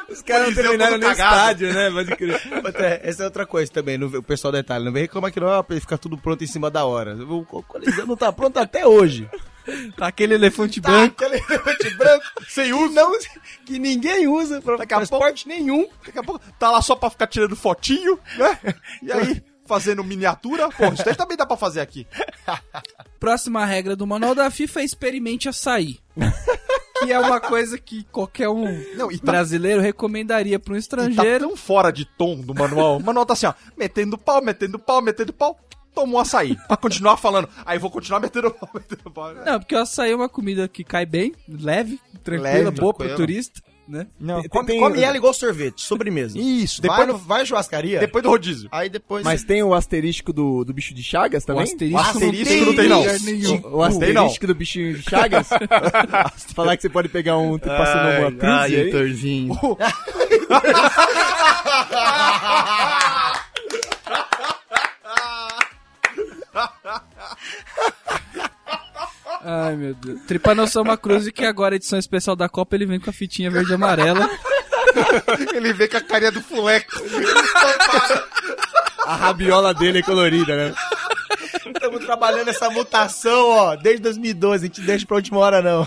[SPEAKER 4] Os caras não terminaram nem o estádio, né? Pode crer.
[SPEAKER 5] Essa é outra coisa também, não- o pessoal da Itália não vem reclamar que não, ó, fica tudo pronto em cima da hora. O o Coliseu não tá pronto até hoje.
[SPEAKER 1] Tá aquele elefante branco.
[SPEAKER 5] Aquele elefante branco, sem uso, não, que ninguém usa pra
[SPEAKER 3] Daqui a
[SPEAKER 5] transporte nenhum.
[SPEAKER 3] Daqui a pouco tá lá só pra ficar tirando fotinho, né? E aí, fazendo miniatura, pô, isso daí também dá pra fazer aqui.
[SPEAKER 1] Próxima regra do manual da FIFA é experimente açaí. que é uma coisa que qualquer um
[SPEAKER 3] Não, tá-
[SPEAKER 1] brasileiro recomendaria para um
[SPEAKER 3] E tá
[SPEAKER 1] estrangeiro.
[SPEAKER 3] tão fora de tom do manual. O manual tá assim, ó, metendo pau, metendo pau, metendo pau, tomou açaí. Pra continuar falando. Aí vou continuar metendo pau, metendo pau.
[SPEAKER 1] Não, porque o açaí é uma comida que cai bem, leve, tranquila,
[SPEAKER 3] Leve,
[SPEAKER 1] boa
[SPEAKER 5] tranquilo.
[SPEAKER 1] pro turista, né?
[SPEAKER 3] Não,
[SPEAKER 5] Come,
[SPEAKER 4] tem-
[SPEAKER 5] come ela igual sorvete, sobremesa.
[SPEAKER 3] Isso,
[SPEAKER 5] Depois
[SPEAKER 3] vai,
[SPEAKER 5] no- vai churrascaria,
[SPEAKER 3] depois do rodízio.
[SPEAKER 5] aí depois...
[SPEAKER 4] Mas tem o asterístico do, do bicho de Chagas
[SPEAKER 1] O
[SPEAKER 4] também?
[SPEAKER 1] asterisco,
[SPEAKER 3] O asterisco não tem, não.
[SPEAKER 4] O asterístico do bichinho de Chagas? Falar que você pode pegar um passando uma cruz
[SPEAKER 6] Ai,
[SPEAKER 4] aí?
[SPEAKER 6] Heitorzinho.
[SPEAKER 1] Ai, meu Deus. Tripanossoma Cruz, que agora, edição especial da Copa, ele vem com a fitinha verde e amarela.
[SPEAKER 3] Ele vem com a carinha do fuleco.
[SPEAKER 4] A rabiola dele é colorida, né?
[SPEAKER 5] Estamos trabalhando essa mutação, ó, desde 2012, a gente deixa pra última hora, não.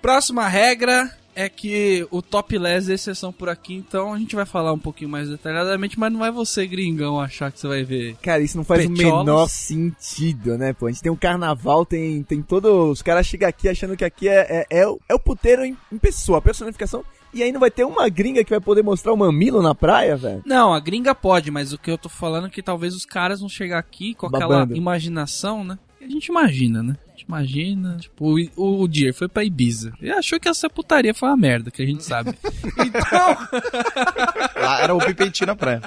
[SPEAKER 1] Próxima regra é que o topless é exceção por aqui, então a gente vai falar um pouquinho mais detalhadamente, mas não é você, gringão, achar que você vai ver.
[SPEAKER 4] Cara, isso não faz o menor sentido, né, pô? A gente tem um carnaval, tem, tem todo... Os caras chegam aqui achando que aqui é, é, é, o, é o puteiro em, em pessoa, a personificação. E aí não vai ter uma gringa que vai poder mostrar o mamilo na praia, velho?
[SPEAKER 1] Não, a gringa pode, mas o que eu tô falando é que talvez os caras vão chegar aqui com aquela
[SPEAKER 4] Babando.
[SPEAKER 1] imaginação, né? Que A gente imagina, né? Imagina, tipo, o, o, o Dier foi pra Ibiza. E achou que essa putaria foi uma merda, que a gente sabe. Então,
[SPEAKER 5] Lá era o pipentinho na praia.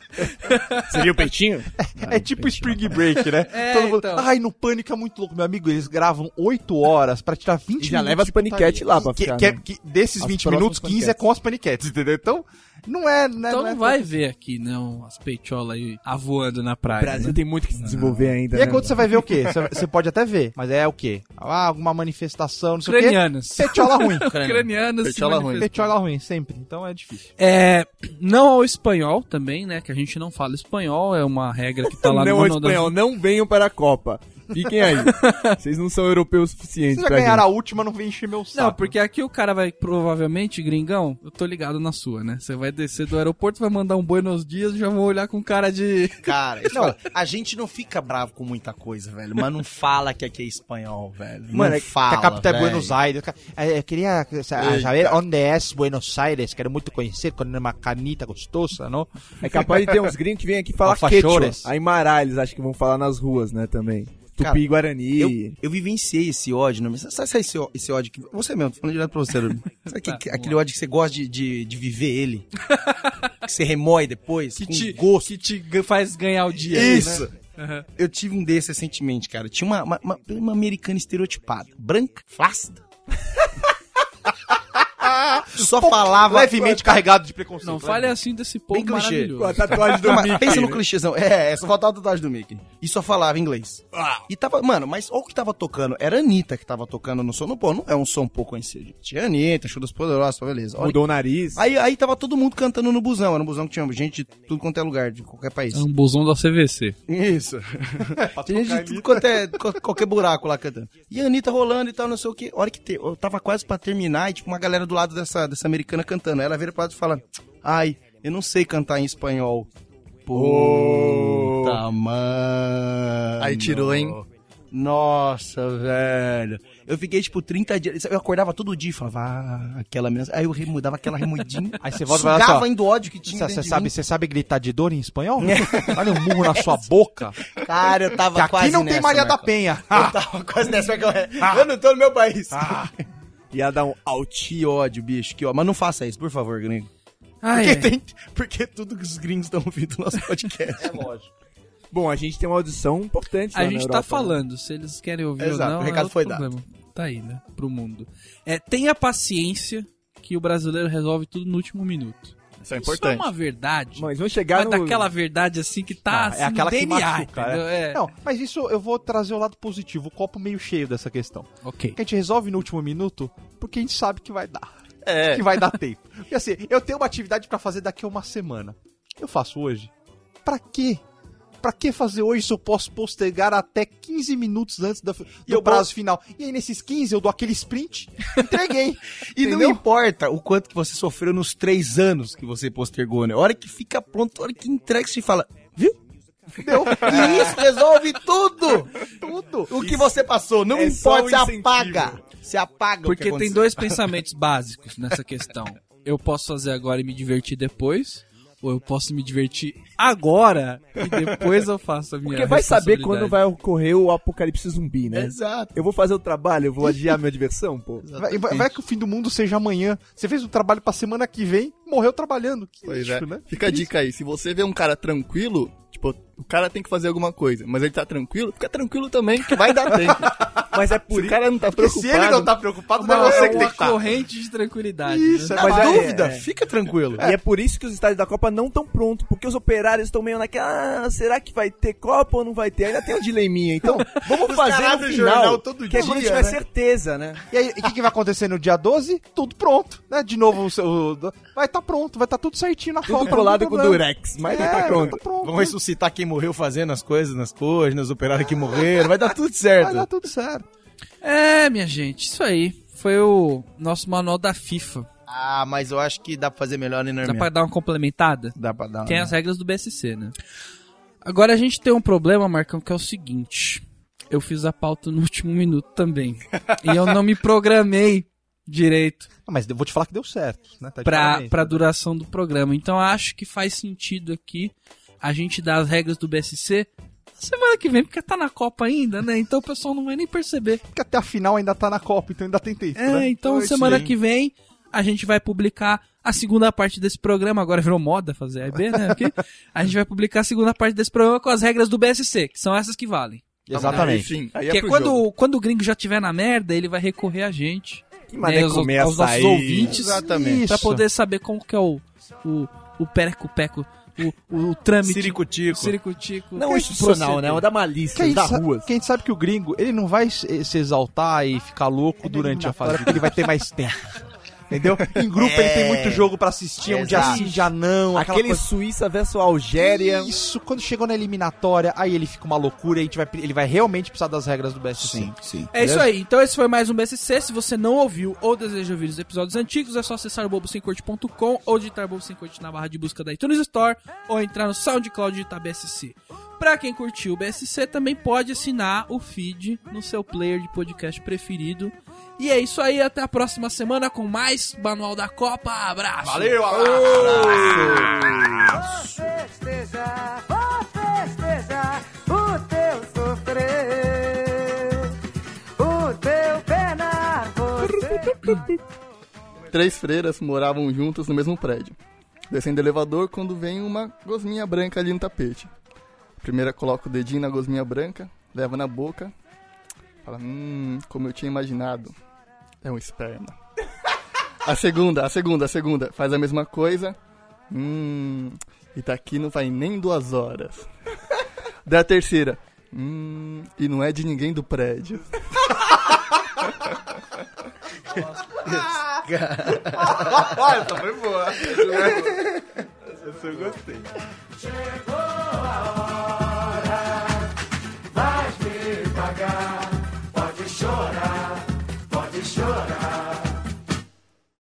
[SPEAKER 4] Seria o peitinho?
[SPEAKER 3] É tipo Spring Break, né?
[SPEAKER 1] É,
[SPEAKER 3] Todo mundo,
[SPEAKER 1] então.
[SPEAKER 3] Ai, no Pânico é muito louco, meu amigo. Eles gravam 8 horas pra tirar 20
[SPEAKER 4] E já
[SPEAKER 3] minutos
[SPEAKER 4] leva as
[SPEAKER 3] de
[SPEAKER 4] paniquete
[SPEAKER 3] putaria.
[SPEAKER 4] lá pra ficar,
[SPEAKER 3] que é-
[SPEAKER 4] né?
[SPEAKER 3] que desses
[SPEAKER 4] As
[SPEAKER 3] 20
[SPEAKER 4] próximas
[SPEAKER 3] minutos, 15 é
[SPEAKER 4] paniquetes.
[SPEAKER 3] com as paniquetes, entendeu? Então, não é... Né,
[SPEAKER 1] então
[SPEAKER 3] não, é
[SPEAKER 1] não vai ver aqui, não, as peitiolas aí avoando na
[SPEAKER 4] O
[SPEAKER 1] praia.
[SPEAKER 4] Brasil
[SPEAKER 1] né?
[SPEAKER 4] tem muito que se desenvolver ainda,
[SPEAKER 3] E aí
[SPEAKER 4] né?
[SPEAKER 3] quando você vai ver o quê? Você- Você pode até ver, mas é o quê? Ah, alguma manifestação, não sei
[SPEAKER 1] Ucranianas.
[SPEAKER 3] o quê. Petiola ruim.
[SPEAKER 1] Ucranianas. se
[SPEAKER 6] Petiola ruim.
[SPEAKER 3] Petiola ruim, sempre. Então é difícil.
[SPEAKER 1] É, não ao espanhol também, né? Que a gente não fala espanhol, é uma regra que tá lá
[SPEAKER 4] não
[SPEAKER 1] no
[SPEAKER 4] é
[SPEAKER 1] manual da
[SPEAKER 4] espanhol, não venham para a Copa. Fiquem aí. Vocês não são europeus o suficiente
[SPEAKER 3] Se já ganharam a última, não vem encher meu saco.
[SPEAKER 1] Não, porque aqui o cara vai, provavelmente, gringão, eu tô ligado na sua, né? Você vai descer do aeroporto, vai mandar um buenos dias, já vou olhar com cara de...
[SPEAKER 5] Cara, fala, a gente não fica bravo com muita coisa, velho, mas não fala que aqui é espanhol, velho.
[SPEAKER 3] Mano,
[SPEAKER 5] não
[SPEAKER 3] é que
[SPEAKER 5] fala,
[SPEAKER 3] a capital é. Buenos Aires. Eh, Eu queria saber onde é Buenos Aires. Quero muito conhecer, com uma canita gostosa, não?
[SPEAKER 4] É capaz de ter uns gringos que vêm aqui falar quechua. Aí Mará, eles acham que vão falar nas ruas, né, também. Tupi
[SPEAKER 5] Cara,
[SPEAKER 4] e Guarani.
[SPEAKER 5] Eu, eu vivenciei esse ódio, não sabe, sabe esse, esse ódio que. Você mesmo, tô falando direto pra você. Sabe que-
[SPEAKER 1] Tá,
[SPEAKER 5] aquele ódio que você gosta de, de, de viver ele? que você remói depois,
[SPEAKER 1] Que
[SPEAKER 5] com
[SPEAKER 1] te,
[SPEAKER 5] gosto.
[SPEAKER 1] que te faz ganhar o dia. aí,
[SPEAKER 5] Isso!
[SPEAKER 1] né?
[SPEAKER 5] Eu tive um desse recentemente, cara. Tinha uma, uma, uma- uma americana estereotipada. Branca, flácida. Só falava...
[SPEAKER 3] Levemente carregado de preconceito.
[SPEAKER 1] Não fale assim desse povo
[SPEAKER 5] Bem clichê.
[SPEAKER 1] maravilhoso.
[SPEAKER 4] Com a tatuagem do
[SPEAKER 5] Não,
[SPEAKER 4] Mickey.
[SPEAKER 5] pensa no
[SPEAKER 4] né?
[SPEAKER 5] clichêzão. É, só faltava a tatuagem do Mickey. E só falava inglês. E tava, mano, mas olha o que tava tocando. Era a Anitta que tava tocando no som. Não, pô, não é um som pouco conhecido. gente. Tinha Anitta, Show das Poderosas, beleza. Olha,
[SPEAKER 4] Mudou o nariz.
[SPEAKER 5] Aí, aí tava todo mundo cantando no busão. Era um busão que tinha gente de tudo quanto é lugar, de qualquer país.
[SPEAKER 1] É um busão da CVC.
[SPEAKER 5] Isso. Tinha gente de tudo quanto é, qualquer buraco lá cantando. E a Anitta rolando e tal, não sei o que. Hora que te, eu tava quase pra terminar e tipo uma galera do lado dessa, dessa americana cantando. Ela vira pro lado e fala: Ai, eu não sei cantar em espanhol. Puta, mano.
[SPEAKER 6] Aí tirou, hein?
[SPEAKER 5] Nossa, velho. Eu fiquei, tipo, 30 dias. Eu acordava todo dia e falava, ah, aquela mesmo. Aí eu remudava aquela remudinha.
[SPEAKER 3] Aí você volta vai lá,
[SPEAKER 5] sugava
[SPEAKER 3] só.
[SPEAKER 5] ainda o ódio que tinha.
[SPEAKER 3] Você sabe, você sabe gritar de dor em espanhol? Olha um murro na sua boca.
[SPEAKER 5] Cara, eu tava
[SPEAKER 3] Que aqui
[SPEAKER 5] quase
[SPEAKER 3] não tem
[SPEAKER 5] nessa,
[SPEAKER 3] Maria da
[SPEAKER 5] Marcão.
[SPEAKER 3] Penha.
[SPEAKER 5] Eu tava quase nessa. Eu não tô no meu país.
[SPEAKER 4] Ia dar um out.
[SPEAKER 5] Que ódio, bicho, que ódio. Mas não faça isso, por favor, gringo.
[SPEAKER 1] Ai,
[SPEAKER 5] Porque,
[SPEAKER 1] ai.
[SPEAKER 5] tem, porque tudo que os gringos estão ouvindo no nosso podcast. É lógico.
[SPEAKER 4] Bom, a gente tem uma audição importante
[SPEAKER 1] A gente
[SPEAKER 4] Europa,
[SPEAKER 1] tá
[SPEAKER 4] né?
[SPEAKER 1] falando, se eles querem ouvir
[SPEAKER 5] Exato,
[SPEAKER 1] ou não.
[SPEAKER 5] o recado
[SPEAKER 1] é
[SPEAKER 5] foi
[SPEAKER 1] problema. Tá aí, né? Pro mundo. É, tenha paciência que o brasileiro resolve tudo no último minuto.
[SPEAKER 6] Isso é
[SPEAKER 1] Isso é
[SPEAKER 6] importante.
[SPEAKER 1] uma verdade.
[SPEAKER 4] Mas vamos chegar
[SPEAKER 1] Mas
[SPEAKER 4] no...
[SPEAKER 1] daquela verdade assim que tá
[SPEAKER 3] Ah,
[SPEAKER 1] assim,
[SPEAKER 3] é aquela
[SPEAKER 1] no
[SPEAKER 3] que
[SPEAKER 1] DNA,
[SPEAKER 3] machuca,
[SPEAKER 1] entendeu? É.
[SPEAKER 3] Não, mas isso eu vou trazer o lado positivo, o copo meio cheio dessa questão.
[SPEAKER 1] Ok.
[SPEAKER 3] Que a gente resolve no último minuto porque a gente sabe que vai dar.
[SPEAKER 6] É.
[SPEAKER 3] Que vai dar tempo. Porque assim, eu tenho uma atividade pra fazer daqui a uma semana. Eu faço hoje. Pra quê? Pra que fazer hoje se eu posso postergar até 15 minutos antes do, do
[SPEAKER 5] eu
[SPEAKER 3] prazo final? E aí nesses 15 eu dou aquele sprint, entreguei.
[SPEAKER 5] E não importa o quanto que você sofreu nos três anos que você postergou, né? A hora que fica pronto, a hora que entrega, você fala, viu?
[SPEAKER 3] Deu.
[SPEAKER 5] E isso resolve tudo!
[SPEAKER 3] Tudo.
[SPEAKER 5] O que você passou, não
[SPEAKER 4] é
[SPEAKER 5] importa, você
[SPEAKER 4] incentivo.
[SPEAKER 5] apaga. Você apaga o que
[SPEAKER 1] Porque tem dois pensamentos básicos nessa questão. Eu posso fazer agora e me divertir depois, ou eu posso me divertir agora e depois eu faço a minha
[SPEAKER 4] Porque vai saber quando vai ocorrer o apocalipse zumbi, né?
[SPEAKER 5] Exato.
[SPEAKER 4] Eu vou fazer o trabalho, eu vou adiar minha diversão, pô.
[SPEAKER 3] Vai, vai- vai que o fim do mundo seja amanhã. Você fez o trabalho pra semana que vem, morreu trabalhando. Que
[SPEAKER 6] Pois
[SPEAKER 3] lixo,
[SPEAKER 6] é.
[SPEAKER 3] né?
[SPEAKER 6] Fica a dica aí. Se você vê um cara tranquilo, tipo, o cara tem que fazer alguma coisa, mas ele tá tranquilo, fica tranquilo também, que vai dar tempo.
[SPEAKER 4] Mas é por
[SPEAKER 6] Se o cara não tá preocupado.
[SPEAKER 3] se ele não tá preocupado, não é você
[SPEAKER 1] é
[SPEAKER 3] que tem que estar.
[SPEAKER 1] corrente de tranquilidade.
[SPEAKER 3] Isso,
[SPEAKER 1] né?
[SPEAKER 3] é
[SPEAKER 4] Mas é-
[SPEAKER 5] dúvida,
[SPEAKER 4] é.
[SPEAKER 5] fica tranquilo.
[SPEAKER 4] E é por isso que os estádios da Copa não estão prontos, porque os operários estão meio naquela, ah, será que vai ter Copa ou não vai ter? Ainda tem um dileminha, então vamos fazer no final,
[SPEAKER 5] jornal todo
[SPEAKER 4] que é quando tiver
[SPEAKER 5] né?
[SPEAKER 4] certeza, né?
[SPEAKER 3] E aí, o que, que vai acontecer no dia 12? Tudo pronto, né? De novo, o seu, vai estar pronto, vai estar tudo certinho na
[SPEAKER 4] Tudo
[SPEAKER 3] Copa. não
[SPEAKER 4] colado com durex, mas
[SPEAKER 3] É,
[SPEAKER 4] tá pronto.
[SPEAKER 3] Tá pronto.
[SPEAKER 5] Vamos ressuscitar quem morreu fazendo as coisas nas coisas, nos operários que morreram, vai dar tudo certo.
[SPEAKER 3] Vai dar tudo certo.
[SPEAKER 1] É, minha gente, isso aí. Foi o nosso manual da FIFA.
[SPEAKER 5] Ah, mas eu acho que dá pra fazer melhor em
[SPEAKER 1] Dá pra dar uma complementada?
[SPEAKER 5] Dá pra dar.
[SPEAKER 1] Tem
[SPEAKER 5] né?
[SPEAKER 1] as regras do BSC, né? Agora a gente tem um problema, Marcão, que é o seguinte. Eu fiz a pauta no último minuto também. e eu não me programei direito
[SPEAKER 3] Ah, mas eu vou te falar que deu certo, né? Tá
[SPEAKER 1] pra, pra duração do programa. Então eu acho que faz sentido aqui a gente dar as regras do BSC na semana que vem, porque tá na Copa ainda, né? Então o pessoal não vai nem perceber.
[SPEAKER 3] Porque até a final ainda tá na Copa, então ainda tem tempo,
[SPEAKER 1] É,
[SPEAKER 3] né?
[SPEAKER 1] então
[SPEAKER 3] Pois
[SPEAKER 1] semana
[SPEAKER 3] sim.
[SPEAKER 1] que vem a gente vai publicar a segunda parte desse programa. Agora virou moda fazer A e B, né? Aqui. A gente vai publicar a segunda parte desse programa com as regras do BSC, que são essas que valem.
[SPEAKER 3] Exatamente.
[SPEAKER 6] Aí, sim, aí
[SPEAKER 1] que é quando,
[SPEAKER 6] jogo.
[SPEAKER 1] quando o gringo já tiver na merda, ele vai recorrer a gente.
[SPEAKER 4] Que mané
[SPEAKER 1] né, aos,
[SPEAKER 4] comer
[SPEAKER 1] aos nossos
[SPEAKER 4] açaí.
[SPEAKER 1] ouvintes.
[SPEAKER 5] Exatamente.
[SPEAKER 1] Pra poder saber como que é o, o, o pereco-peco, o, o, o trâmite.
[SPEAKER 5] Ciricutico.
[SPEAKER 1] Ciricutico.
[SPEAKER 4] Não institucional, né? Uma da malícia, da rua.
[SPEAKER 3] que a gente sabe que o gringo, ele não vai se exaltar e ficar louco durante a fase, ele vai ter mais tempo. Entendeu? Em grupo ele tem muito jogo pra assistir, um dia sim, dia não. aquela
[SPEAKER 4] Aquele
[SPEAKER 3] coisa-
[SPEAKER 4] Suíça versus Algéria.
[SPEAKER 3] Isso, quando chegou na eliminatória, aí ele fica uma loucura e a gente vai, ele vai realmente precisar das regras do BSC.
[SPEAKER 5] Sim, sim.
[SPEAKER 1] É isso aí. Então esse foi mais um BSC. Se você não ouviu ou deseja ouvir os episódios antigos, é só acessar o bobosemcorte.com ou digitar Bobo Sem Corte na barra de busca da iTunes Store ou entrar no SoundCloud e digitar BSC. Pra quem curtiu o BSC, também pode assinar o feed no seu player de podcast preferido. E é isso aí, até a próxima semana com mais Manual da Copa. Abraço!
[SPEAKER 3] Valeu,
[SPEAKER 9] festejar, vou festejar o teu sofrer, o teu penar, você...
[SPEAKER 6] Três freiras moravam juntas no mesmo prédio. Descendo o elevador quando vem uma gosminha branca ali no tapete. Primeira coloca o dedinho na gosminha branca, leva na boca, fala, hum, como eu tinha imaginado, é um esperma. A segunda, a segunda, a segunda, faz a mesma coisa, hum, e tá aqui não vai nem duas horas. Daí a terceira, hum, e não é de ninguém do prédio.
[SPEAKER 3] Essa foi boa. Essa eu gostei.
[SPEAKER 9] Chegou a hora